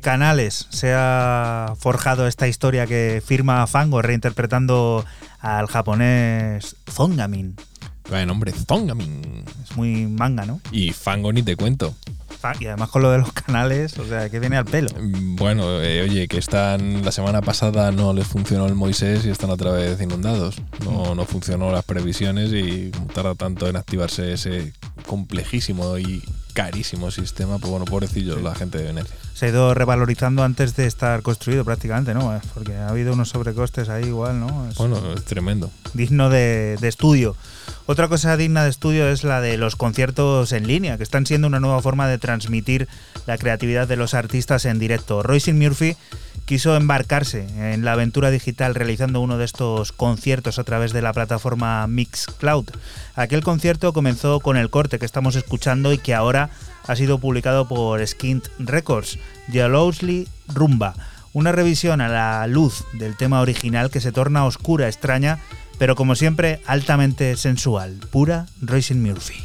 canales se ha forjado esta historia que firma Fango reinterpretando al japonés Zongamin. Bueno, hombre, Zongamin. Es muy manga, ¿no? Y Fango ni te cuento. Y además con lo de los canales, o sea, que viene al pelo. Bueno, eh, oye, que están la semana pasada no les funcionó el Moisés y están otra vez inundados. No, no funcionó las previsiones y tarda tanto en activarse ese complejísimo y carísimo sistema, pues bueno, pobrecillos la gente de Venecia. Se ha ido revalorizando antes de estar construido prácticamente, ¿no? Eh, Porque ha habido unos sobrecostes ahí igual, ¿no? Es Bueno, es tremendo. digno de, de estudio. Otra cosa digna de estudio es la de los conciertos en línea, que están siendo una nueva forma de transmitir la creatividad de los artistas en directo. Royce Murphy quiso embarcarse en la aventura digital realizando uno de estos conciertos a través de la plataforma Mixcloud. Aquel concierto comenzó con el corte que estamos escuchando y que ahora ha sido publicado por Skint Records, Jealously Rumba, una revisión a la luz del tema original que se torna oscura, extraña, pero como siempre altamente sensual, pura Royce Murphy.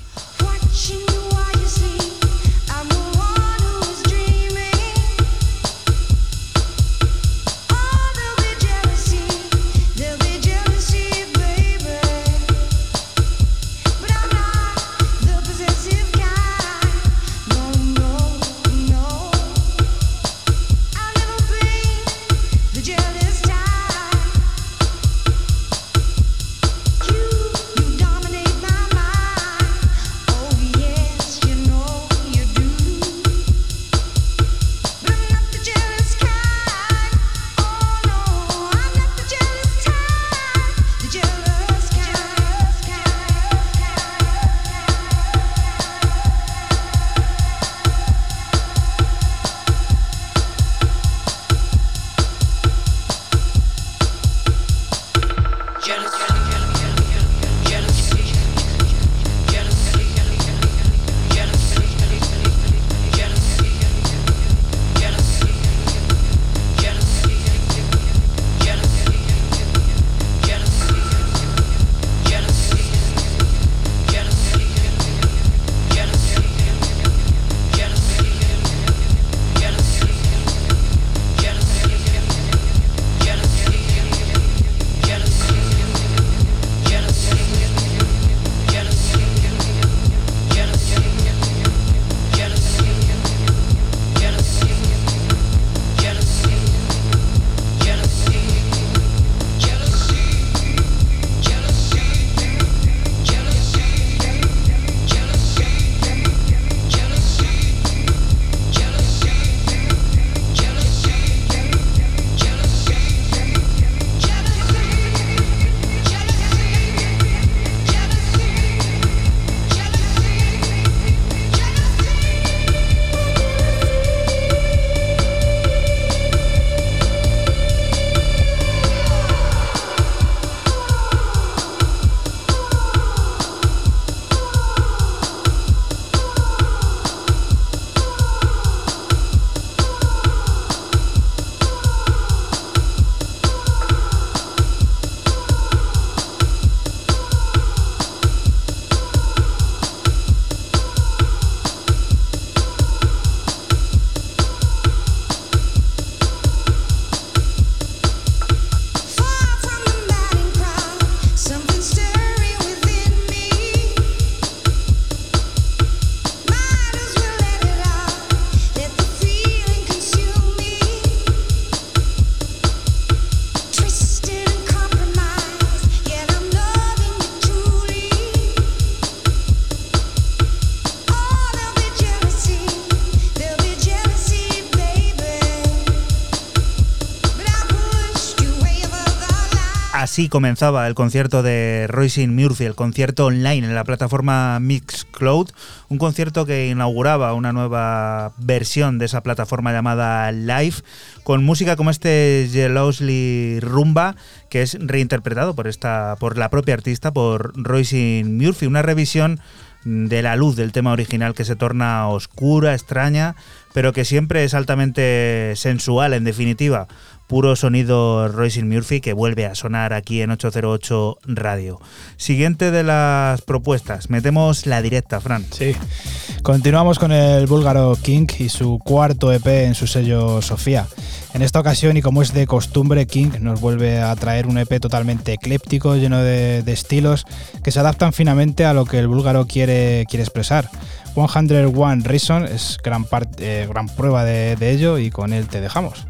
Así comenzaba el concierto de Roisin Murphy, el concierto online en la plataforma Mixcloud, un concierto que inauguraba una nueva versión de esa plataforma llamada Live, con música como este Jealously Rumba, que es reinterpretado por esta, por la propia artista, por Roisin Murphy, una revisión de la luz del tema original que se torna oscura, extraña, pero que siempre es altamente sensual en definitiva puro sonido Royce Murphy que vuelve a sonar aquí en 808 Radio. Siguiente de las propuestas, metemos la directa, Fran. Sí. Continuamos con el búlgaro King y su cuarto EP en su sello Sofía. En esta ocasión, y como es de costumbre, King nos vuelve a traer un EP totalmente ecléptico, lleno de, estilos que se adaptan finamente a lo que el búlgaro quiere, quiere expresar. 101 Reason es gran, eh, gran prueba de ello y con él te dejamos.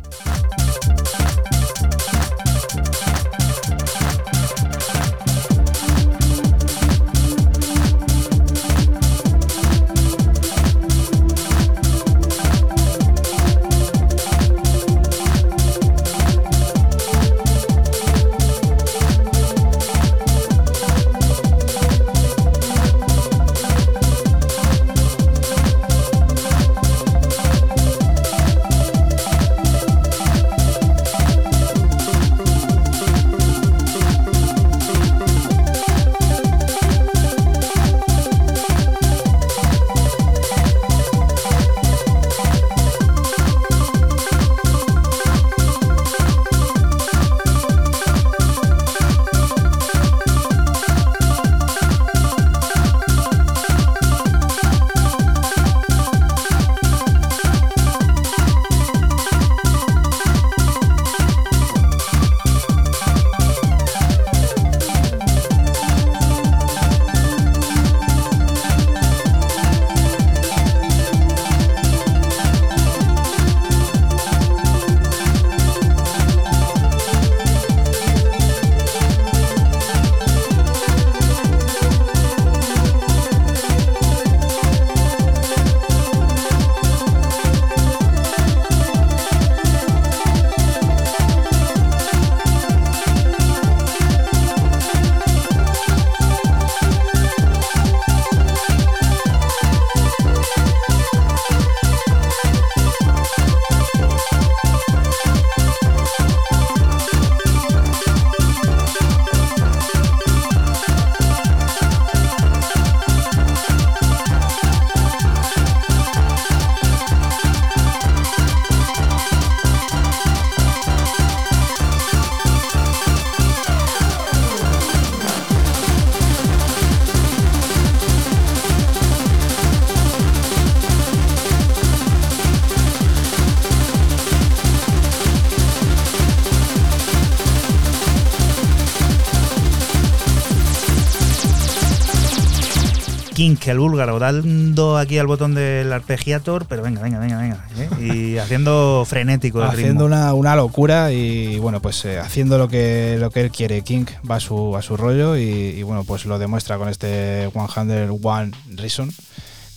El búlgaro, dando aquí al botón del arpegiator, pero venga, venga, venga, venga. ¿eh? Y haciendo frenético el haciendo ritmo. una, una locura y bueno, pues eh, haciendo lo que, lo que él quiere. King va a su, a su rollo y, y, bueno, pues lo demuestra con este 101 Reason,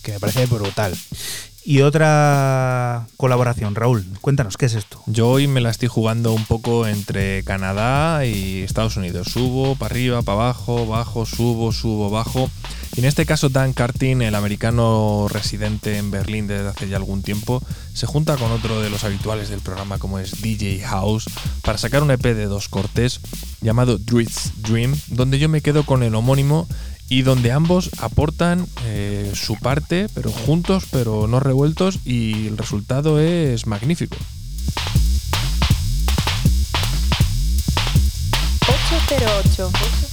que me parece brutal. Y otra colaboración, Raúl, cuéntanos, ¿qué es esto? Yo hoy me la estoy jugando un poco entre Canadá y Estados Unidos. Subo, para arriba, para abajo, bajo, subo, subo, bajo. Y en este caso Dan Cartin, el americano residente en Berlín desde hace ya algún tiempo, se junta con otro de los habituales del programa como es DJ House para sacar un EP de dos cortes llamado Druid's Dream, donde yo me quedo con el homónimo y donde ambos aportan eh, su parte, pero juntos, pero no revueltos, y el resultado es magnífico. 808. 808.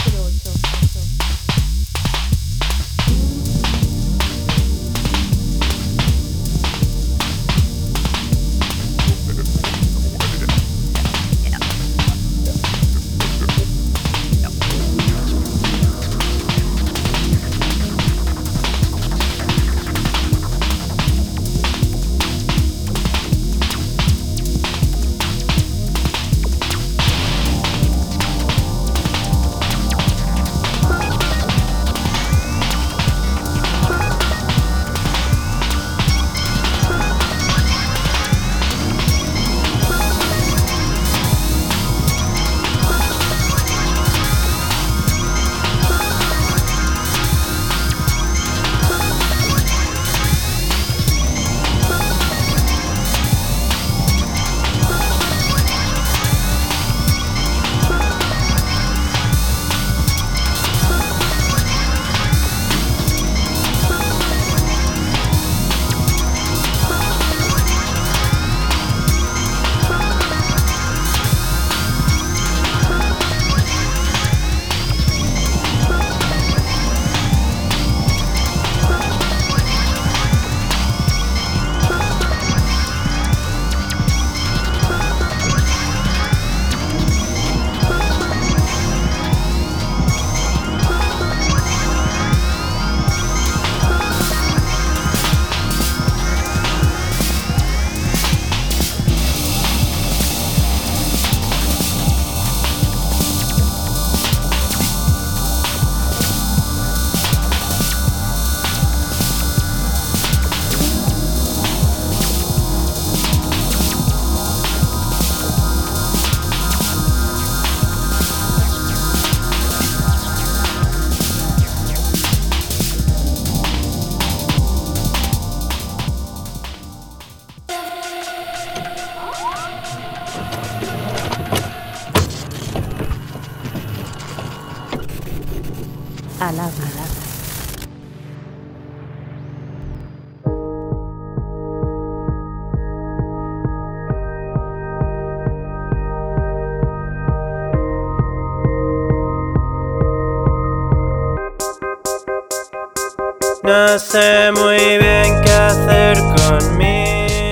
Sé muy bien qué hacer.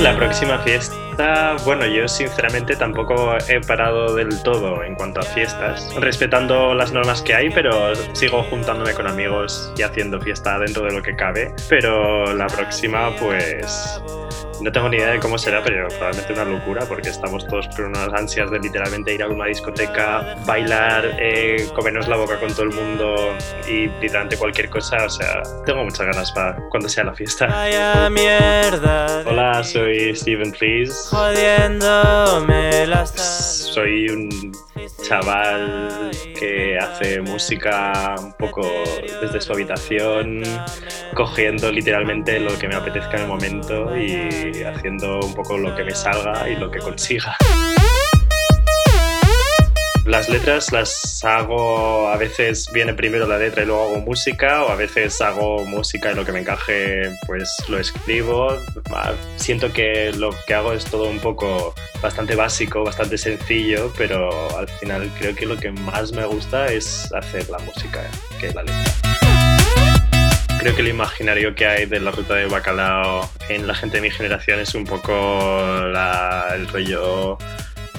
La próxima fiesta, bueno, yo sinceramente tampoco he parado del todo en cuanto a fiestas, respetando las normas que hay, pero sigo juntándome con amigos y haciendo fiesta dentro de lo que cabe. Pero la próxima, pues no tengo ni idea de cómo será, pero probablemente una locura porque estamos todos con unas ansias de literalmente ir a una discoteca, bailar, eh, comernos la boca con todo el mundo y literalmente cualquier cosa. O sea, tengo muchas ganas para cuando sea la fiesta. Vaya mierda. Hola, soy Steven Please. Jodiéndome las Soy un chaval que hace música un poco desde su habitación, cogiendo literalmente lo que me apetezca en el momento y haciendo un poco lo que me salga y lo que consiga. Las letras las hago, a veces viene primero la letra y luego hago música, o a veces hago música y lo que me encaje pues lo escribo. Ah, Siento que lo que hago es todo un poco bastante básico, bastante sencillo, pero al final creo que lo que más me gusta es hacer la música que la letra. Creo que el imaginario que hay de la ruta de bacalao en la gente de mi generación es un poco la- el rollo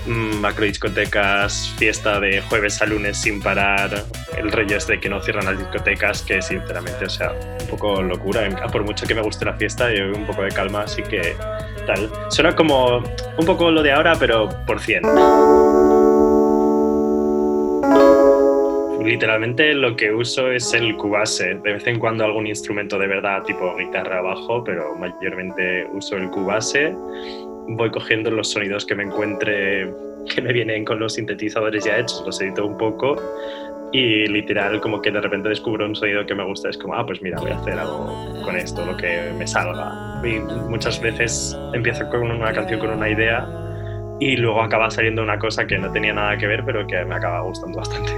macrodiscotecas, fiesta de jueves a lunes sin parar, el rollo es de que no cierran las discotecas, que sinceramente, o sea, un poco locura. Por mucho que me guste la fiesta, yo un poco de calma, así que tal. Suena como un poco lo de ahora, pero por 100. Literalmente lo que uso es el cubase. De vez en cuando algún instrumento de verdad, tipo guitarra bajo, pero mayormente uso el cubase. Voy cogiendo los sonidos que me encuentre que me vienen con los sintetizadores ya hechos, los edito un poco y literal como que de repente descubro un sonido que me gusta. Es como, ah, pues mira, voy a hacer algo con esto, lo que me salga. Y muchas veces empiezo con una canción con una idea y luego acaba saliendo una cosa que no tenía nada que ver, pero que me acaba gustando bastante.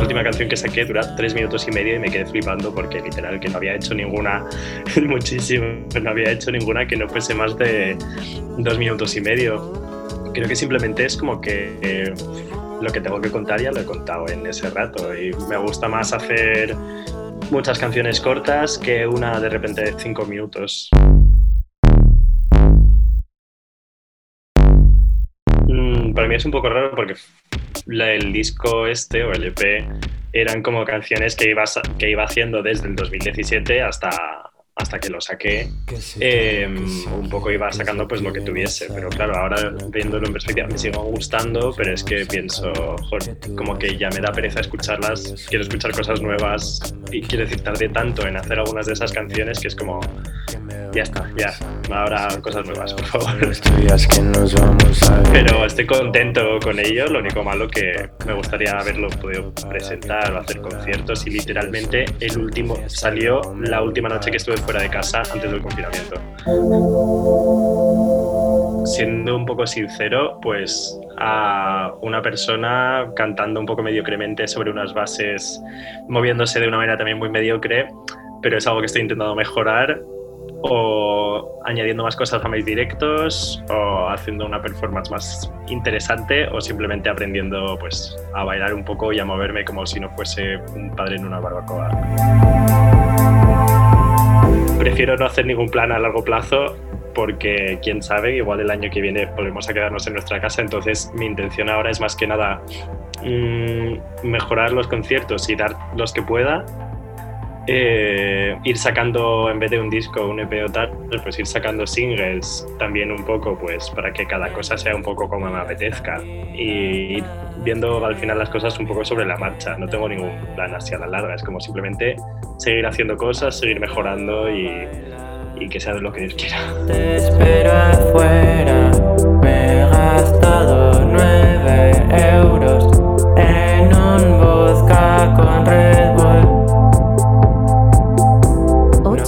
Esta última canción que saqué dura tres minutos y medio y me quedé flipando porque literal que no había hecho ninguna, muchísimo, no había hecho ninguna que no fuese más de dos minutos y medio. Creo que simplemente es como que eh, lo que tengo que contar ya lo he contado en ese rato y me gusta más hacer muchas canciones cortas que una de repente de cinco minutos. Para mí es un poco raro porque la- el disco este o el EP eran como canciones que iba, que iba haciendo desde el 2017 hasta, hasta que lo saqué. Eh, un poco iba sacando pues lo que tuviese, pero claro, ahora viéndolo en perspectiva me sigo gustando, pero es que pienso, joder, como que ya me da pereza escucharlas, quiero escuchar cosas nuevas y quiero decir, tardé tanto en hacer algunas de esas canciones que es como, ya está, ya, ahora cosas nuevas, por favor. Pero estoy contento con ello, lo único malo que me gustaría haberlo podido presentar o hacer conciertos y literalmente el último salió la última noche que estuve fuera de casa antes del confinamiento. Siendo un poco sincero, pues a una persona cantando un poco mediocremente sobre unas bases, moviéndose de una manera también muy mediocre, pero es algo que estoy intentando mejorar o añadiendo más cosas a mis directos o haciendo una performance más interesante o simplemente aprendiendo pues a bailar un poco y a moverme como si no fuese un padre en una barbacoa. Prefiero no hacer ningún plan a largo plazo porque quién sabe, igual el año que viene volvemos a quedarnos en nuestra casa, entonces mi intención ahora es más que nada mm, mejorar los conciertos y dar los que pueda eh, ir sacando en vez de un disco, un EP o tal, pues ir sacando singles también un poco, pues para que cada cosa sea un poco como me apetezca y ir viendo al final las cosas un poco sobre la marcha. No tengo ningún plan así a la larga, es como simplemente seguir haciendo cosas, seguir mejorando y, y que sea lo que Dios quiera. Te espero afuera. Me he gastado nueve euros en un vodka con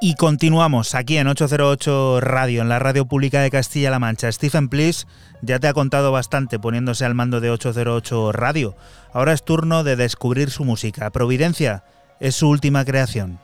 Y continuamos aquí en 808 Radio, en la radio pública de Castilla-La Mancha. Stephen Please ya te ha contado bastante poniéndose al mando de 808 Radio. Ahora es turno de descubrir su música. Providencia es su última creación.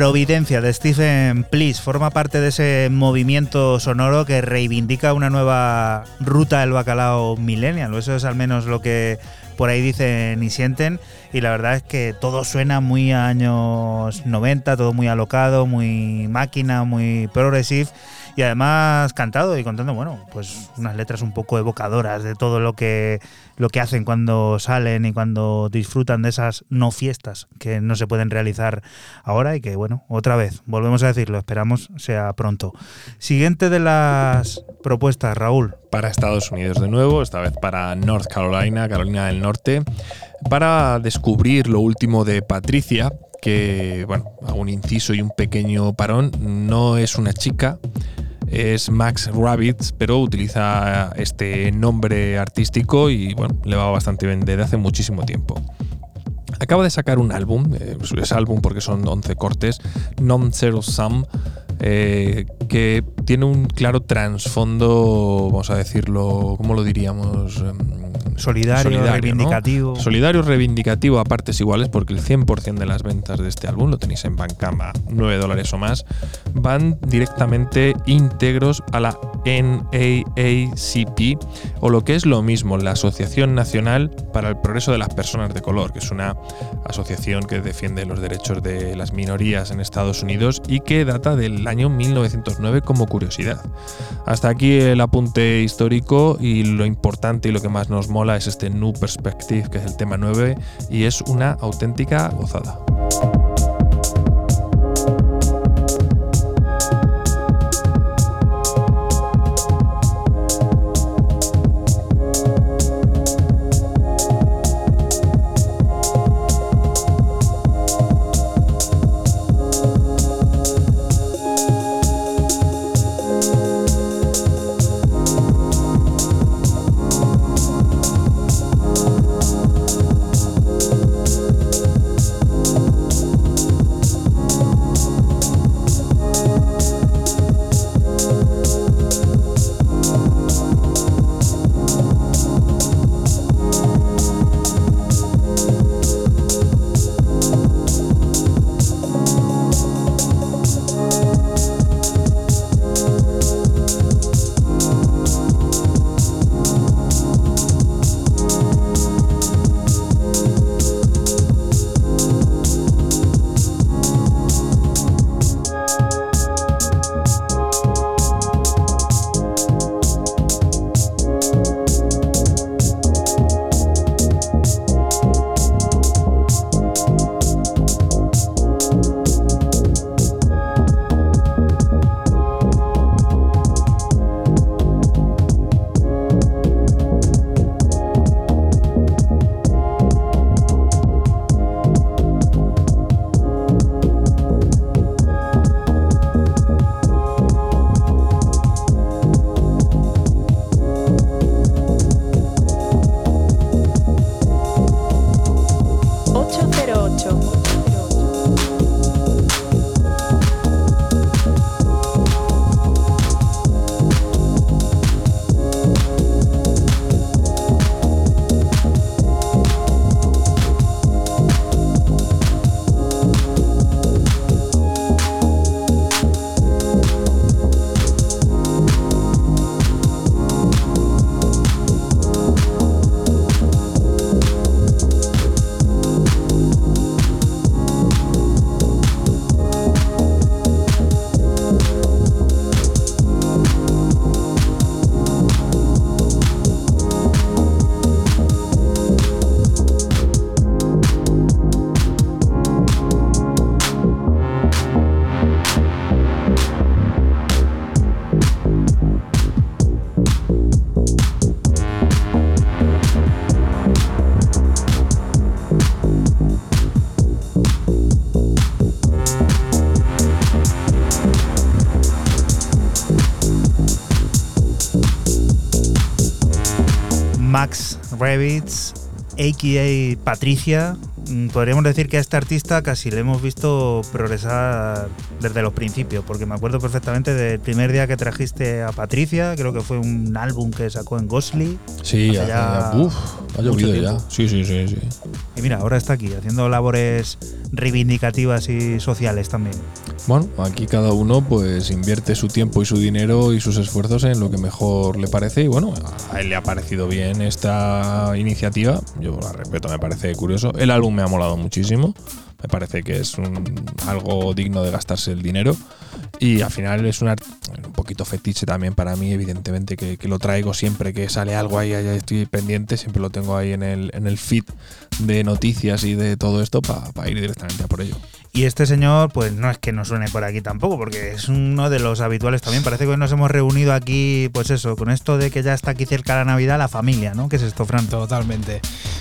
Providencia de Stephen Please forma parte de ese movimiento sonoro que reivindica una nueva ruta del bacalao millennial, eso es al menos lo que por ahí dicen y sienten, y la verdad es que todo suena muy a años 90, todo muy alocado, muy máquina, muy progressive, y además cantado y contando, bueno, pues unas letras un poco evocadoras de todo lo que, lo que hacen cuando salen y cuando disfrutan de esas no fiestas que no se pueden realizar ahora y que, bueno, otra vez, volvemos a decirlo, esperamos sea pronto. Siguiente de las propuestas, Raúl. para Estados Unidos de nuevo, esta vez para North Carolina, Carolina del Norte, para descubrir lo último de Patricia, que, bueno, hago un inciso y un pequeño parón, no es una chica, es Max Rabbits, pero utiliza este nombre artístico y, bueno, le va bastante bien desde hace muchísimo tiempo. Acaba de sacar un álbum, eh, es álbum porque son 11 cortes, Non Zero Sum, eh, que tiene un claro trasfondo, vamos a decirlo, ¿cómo lo diríamos? Em, Solidario, ¿no? reivindicativo. Solidario, reivindicativo a partes iguales, porque el 100% de las ventas de este álbum, lo tenéis en Bandcamp a 9 dólares o más, van directamente íntegros a la NAACP, o lo que es lo mismo, la Asociación Nacional para el Progreso de las Personas de Color, que es una asociación que defiende los derechos de las minorías en Estados Unidos y que data del año 1909 como Hasta aquí el apunte histórico y lo importante y lo que más nos mola es este New Perspective, que es el tema 9, y es una auténtica gozada. Revitz, a.k.a. Patricia. Mm, Podríamos decir que a este artista casi le hemos visto progresar desde los principios, porque me acuerdo perfectamente del primer día que trajiste a Patricia, creo que fue un álbum que sacó en Ghostly. Sí, hace ya, uf, ha llovido ya. Sí, sí, sí, sí. Y mira, ahora está aquí, haciendo labores reivindicativas y sociales también. Bueno, aquí cada uno pues invierte su tiempo y su dinero y sus esfuerzos en lo que mejor le parece y bueno, a él le ha parecido bien esta iniciativa, yo la respeto, me parece curioso. El álbum me ha molado muchísimo, me parece que es un- algo digno de gastarse el dinero y al final es un, poquito fetiche también para mí, evidentemente, que, lo traigo siempre que sale algo ahí, estoy pendiente, siempre lo tengo ahí en el, feed de noticias y de todo esto para ir directamente a por ello. Y este señor, pues no es que no suene por aquí tampoco, porque es uno de los habituales también. Parece que hoy nos hemos reunido aquí, pues eso, con esto de que ya está aquí cerca la Navidad, la familia, ¿no? ¿Qué es esto, Fran? Totalmente.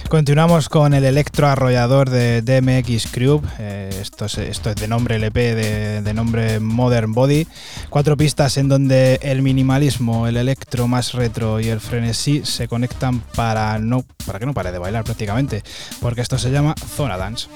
Continuamos con el electro arrollador de DMX Crew. Eh, esto, es, esto es de nombre LP, de, de nombre Modern Body. Cuatro pistas en donde el minimalismo, el electro más retro y el frenesí se conectan para, no, para que no pare de bailar prácticamente, porque esto se llama Zona Dance.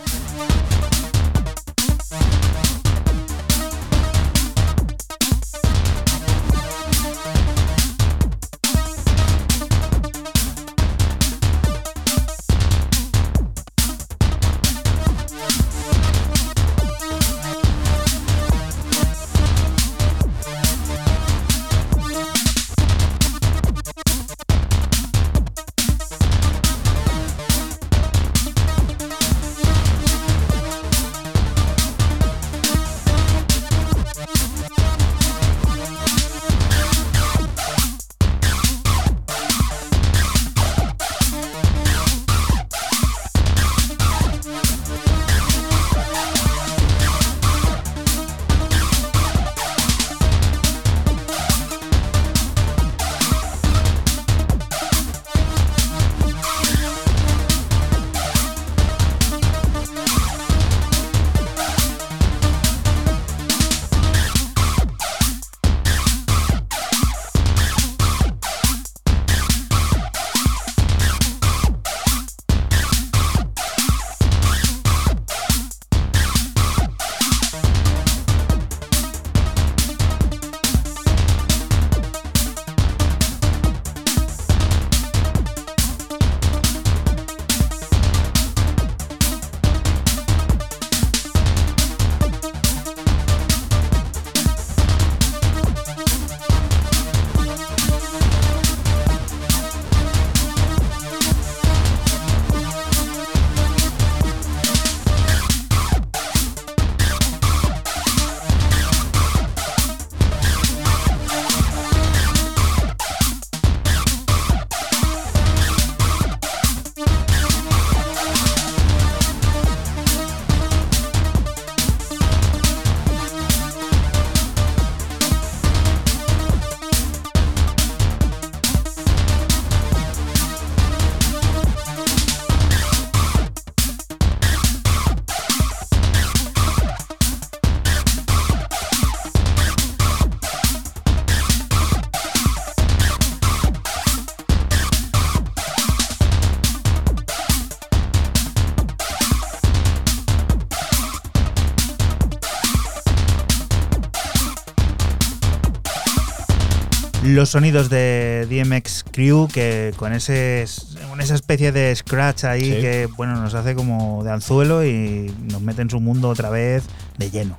Los sonidos de DMX Crew que con ese con esa especie de scratch ahí Sí. que bueno nos hace como de anzuelo y nos mete en su mundo otra vez de lleno.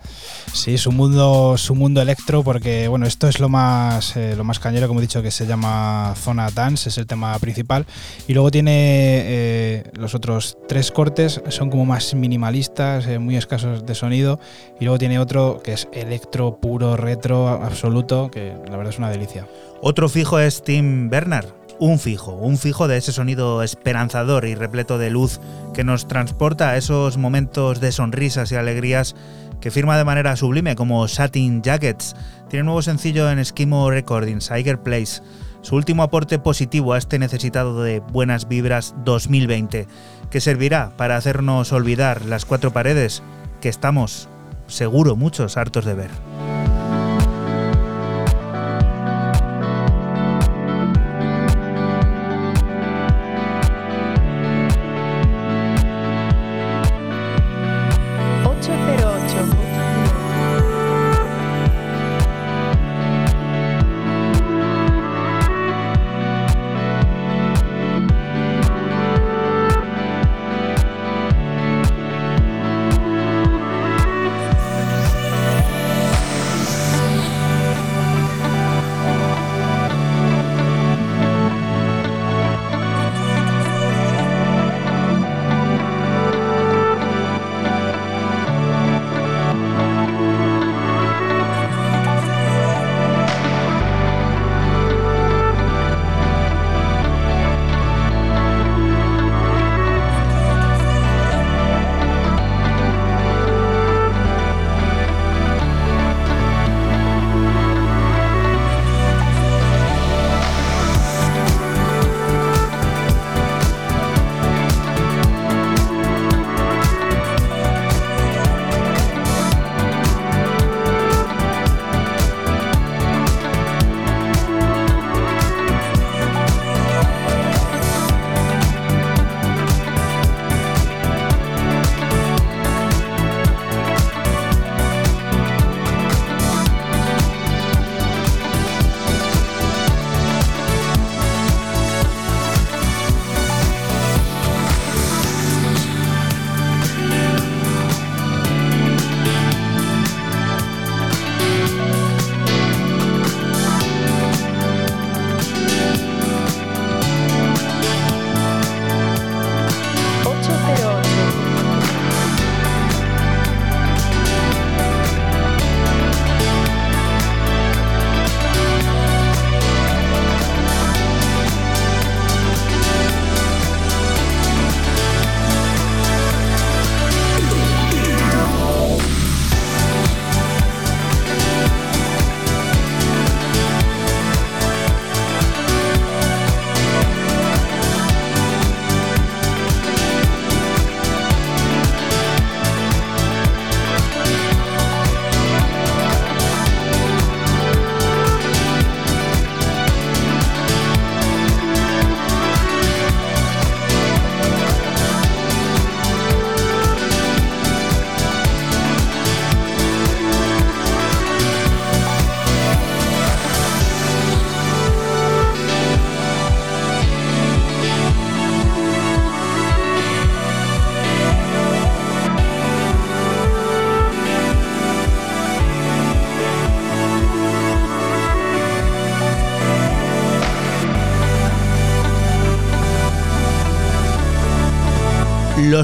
Sí, su mundo, su mundo electro, porque bueno, esto es lo más, eh, lo más cañero, como he dicho, que se llama Zona Dance, es el tema principal. Y luego tiene eh, los otros tres cortes, son como más minimalistas, eh, muy escasos de sonido. Y luego tiene otro que es electro puro, retro, absoluto, que la verdad es una delicia. Otro fijo es Tim Bernard. Un fijo, un fijo de ese sonido esperanzador y repleto de luz que nos transporta a esos momentos de sonrisas y alegrías que firma de manera sublime como Satin Jackets. Tiene un nuevo sencillo en Eskimo Recordings, Tiger Place. Su último aporte positivo a este necesitado de buenas vibras 2020, que servirá para hacernos olvidar las cuatro paredes que estamos, seguro, muchos hartos de ver.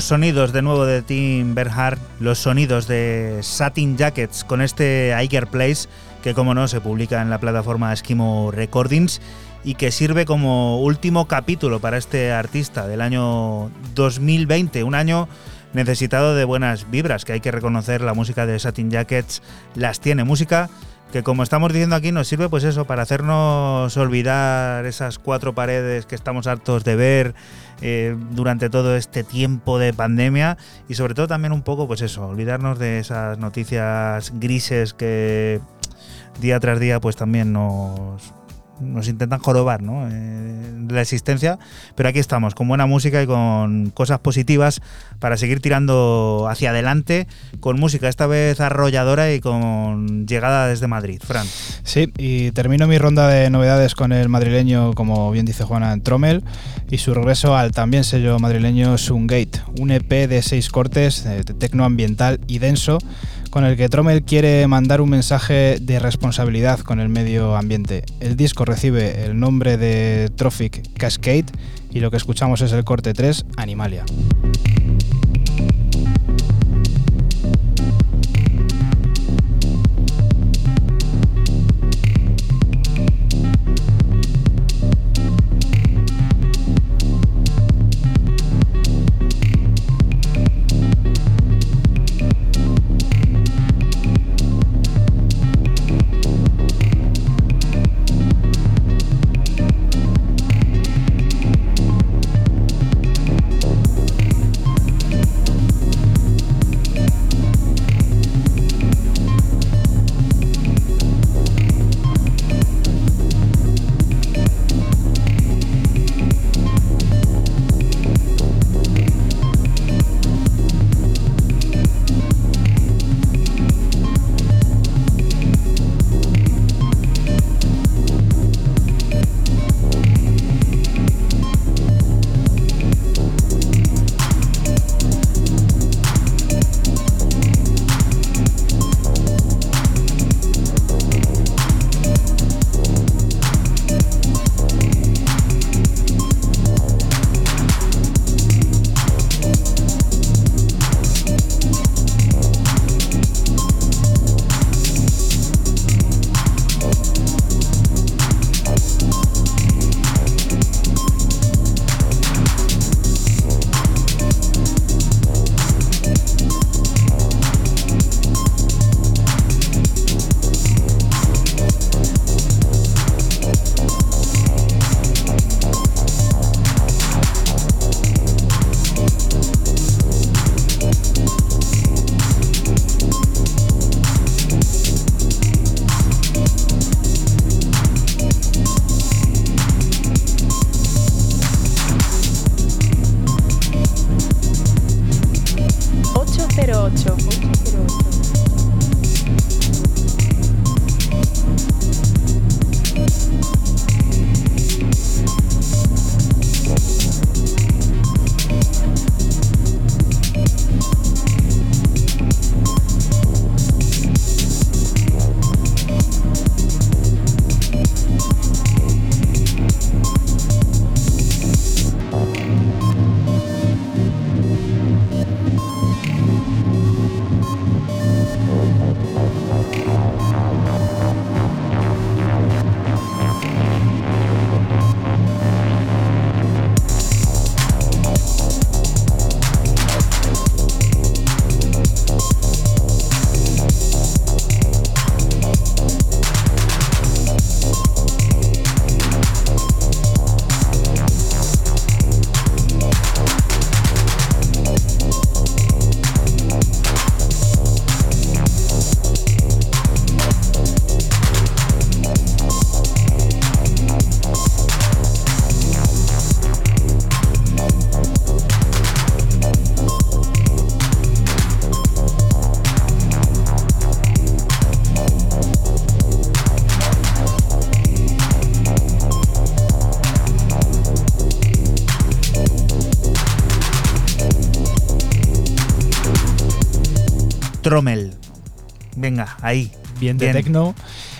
Los sonidos de nuevo de Tim Bernhard, los sonidos de Satin Jackets con este Iger Place, que como no se publica en la plataforma Eskimo Recordings y que sirve como último capítulo para este artista del año 2020, un año necesitado de buenas vibras, que hay que reconocer la música de Satin Jackets las tiene, música que como estamos diciendo aquí nos sirve pues eso para hacernos olvidar esas cuatro paredes que estamos hartos de ver eh, durante todo este tiempo de pandemia y sobre todo también un poco pues eso olvidarnos de esas noticias grises que día tras día pues también nos nos intentan jorobar. Eh, la existencia, pero aquí estamos, con buena música y con cosas positivas para seguir tirando hacia adelante, con música esta vez arrolladora y con llegada desde Madrid. Fran. Sí, y termino mi ronda de novedades con el madrileño, como bien dice Juana, Trommel, y su regreso al también sello madrileño Sungate, un EP de seis cortes eh, de tecno ambiental y denso, con el que Trommel quiere mandar un mensaje de responsabilidad con el medio ambiente. El disco recibe el nombre de Trophic Cascade y lo que escuchamos es el corte 3, Animalia. Ahí. Bien de tecno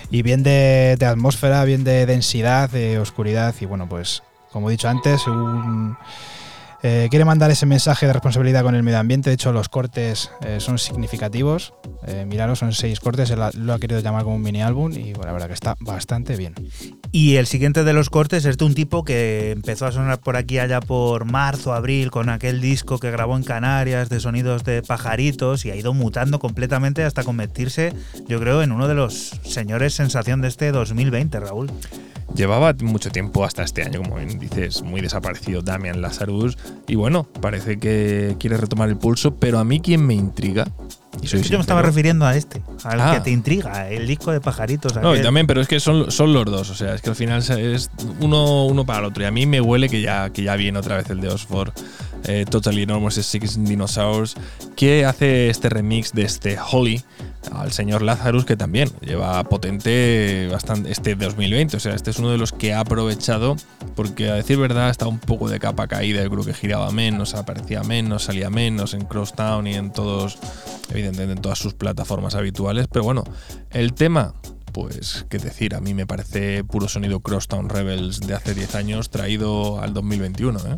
y bien de, de atmósfera, bien de densidad, de oscuridad y bueno, pues como he dicho antes, un, eh, quiere mandar ese mensaje de responsabilidad con el medio ambiente. De hecho, los cortes eh, son significativos. Eh, miraros, son seis cortes. Él lo ha querido llamar como un mini álbum y bueno, la verdad que está bastante bien. Y el siguiente de los cortes es de un tipo que empezó a sonar por aquí allá por marzo, abril, con aquel disco que grabó en Canarias de sonidos de pajaritos y ha ido mutando completamente hasta convertirse, yo creo, en uno de los señores sensación de este 2020, Raúl. Llevaba mucho tiempo hasta este año, como bien dices, muy desaparecido Damian Lazarus. Y bueno, parece que quiere retomar el pulso, pero a mí quien me intriga Yo me estaba refiriendo a este, al Ah. que te intriga, el disco de pajaritos. No, y también, pero es que son, son los dos. O sea, es que al final es uno, uno para el otro. Y a mí me huele que ya, que ya viene otra vez el de Oxford. Eh, Totally Enormous Six Dinosaurs. Que hace este remix de este Holly al señor Lazarus, que también lleva potente bastante este 2020. O sea, este es uno de los que ha aprovechado. Porque a decir verdad, está un poco de capa caída. Yo creo que giraba menos, aparecía menos, salía menos en Crosstown y en todos, evidentemente, en todas sus plataformas habituales. Pero bueno, el tema pues qué decir, a mí me parece puro sonido Crosstown Rebels de hace 10 años traído al 2021. ¿eh?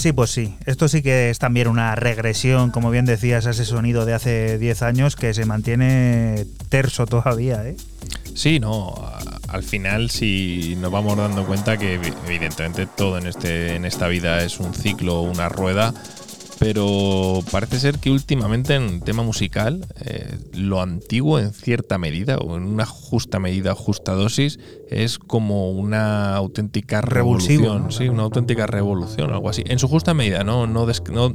Sí, pues sí. Esto sí que es también una regresión, como bien decías, a ese sonido de hace 10 años que se mantiene terso todavía, ¿eh? Sí, no. Al final, si nos vamos dando cuenta que evi- evidentemente todo en, este, en esta vida es un ciclo, una rueda, pero parece ser que últimamente en tema musical, lo antiguo en cierta medida, o en una justa medida, justa dosis, es como una auténtica Revulsivo, revolución. ¿no? Sí, una auténtica revolución, algo así. En su justa medida, no, no, no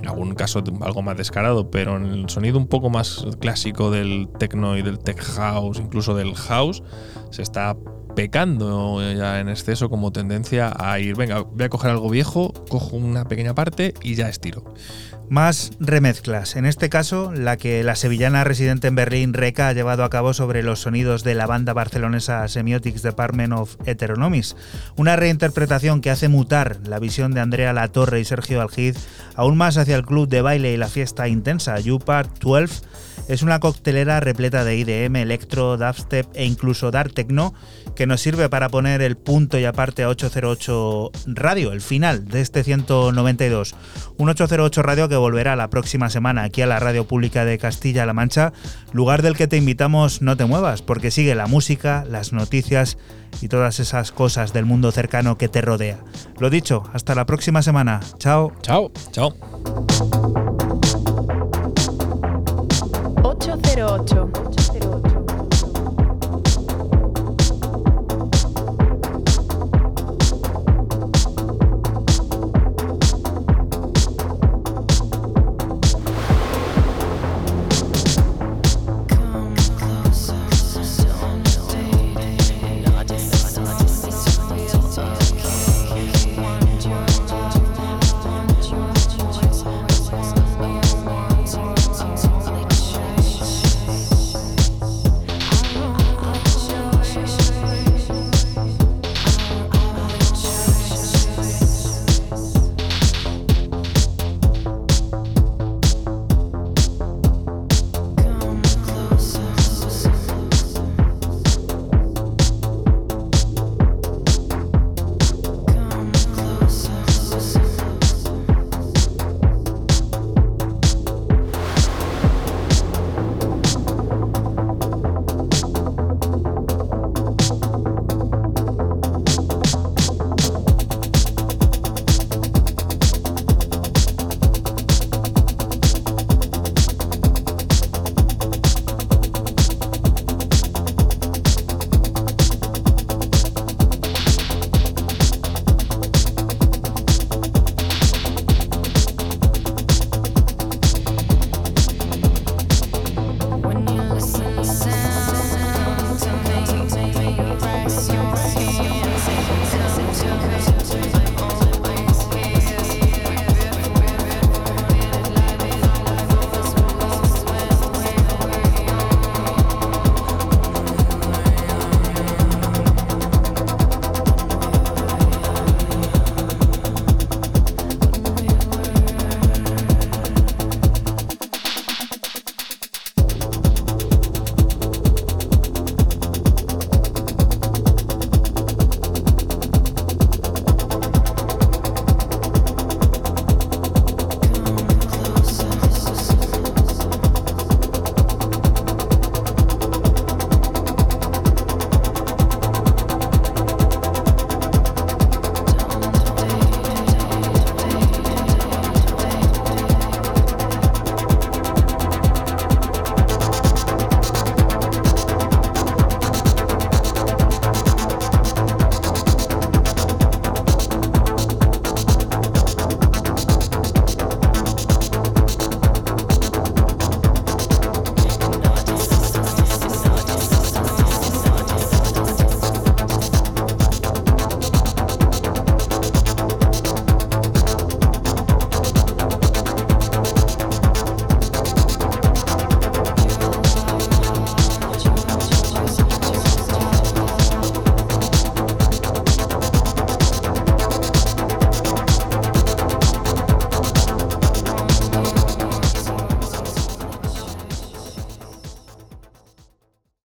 en algún caso algo más descarado, pero en el sonido un poco más clásico del techno y del tech house, incluso del house, se está pecando ya en exceso como tendencia a ir, venga, voy a coger algo viejo, cojo una pequeña parte y ya estiro. Más remezclas, en este caso la que la sevillana residente en Berlín, Reca, ha llevado a cabo sobre los sonidos de la banda barcelonesa Semiotics Department of Heteronomies, una reinterpretación que hace mutar la visión de Andrea Latorre y Sergio Algiz aún más hacia el club de baile y la fiesta intensa, You Part 12, Es una coctelera repleta de IDM, electro, dubstep e incluso dark techno que nos sirve para poner el punto y aparte a 808 Radio, el final de este 192. Un 808 Radio que volverá la próxima semana aquí a la Radio Pública de Castilla-La Mancha, lugar del que te invitamos no te muevas, porque sigue la música, las noticias y todas esas cosas del mundo cercano que te rodea. Lo dicho, hasta la próxima semana. Chao. Chao. Chao. 808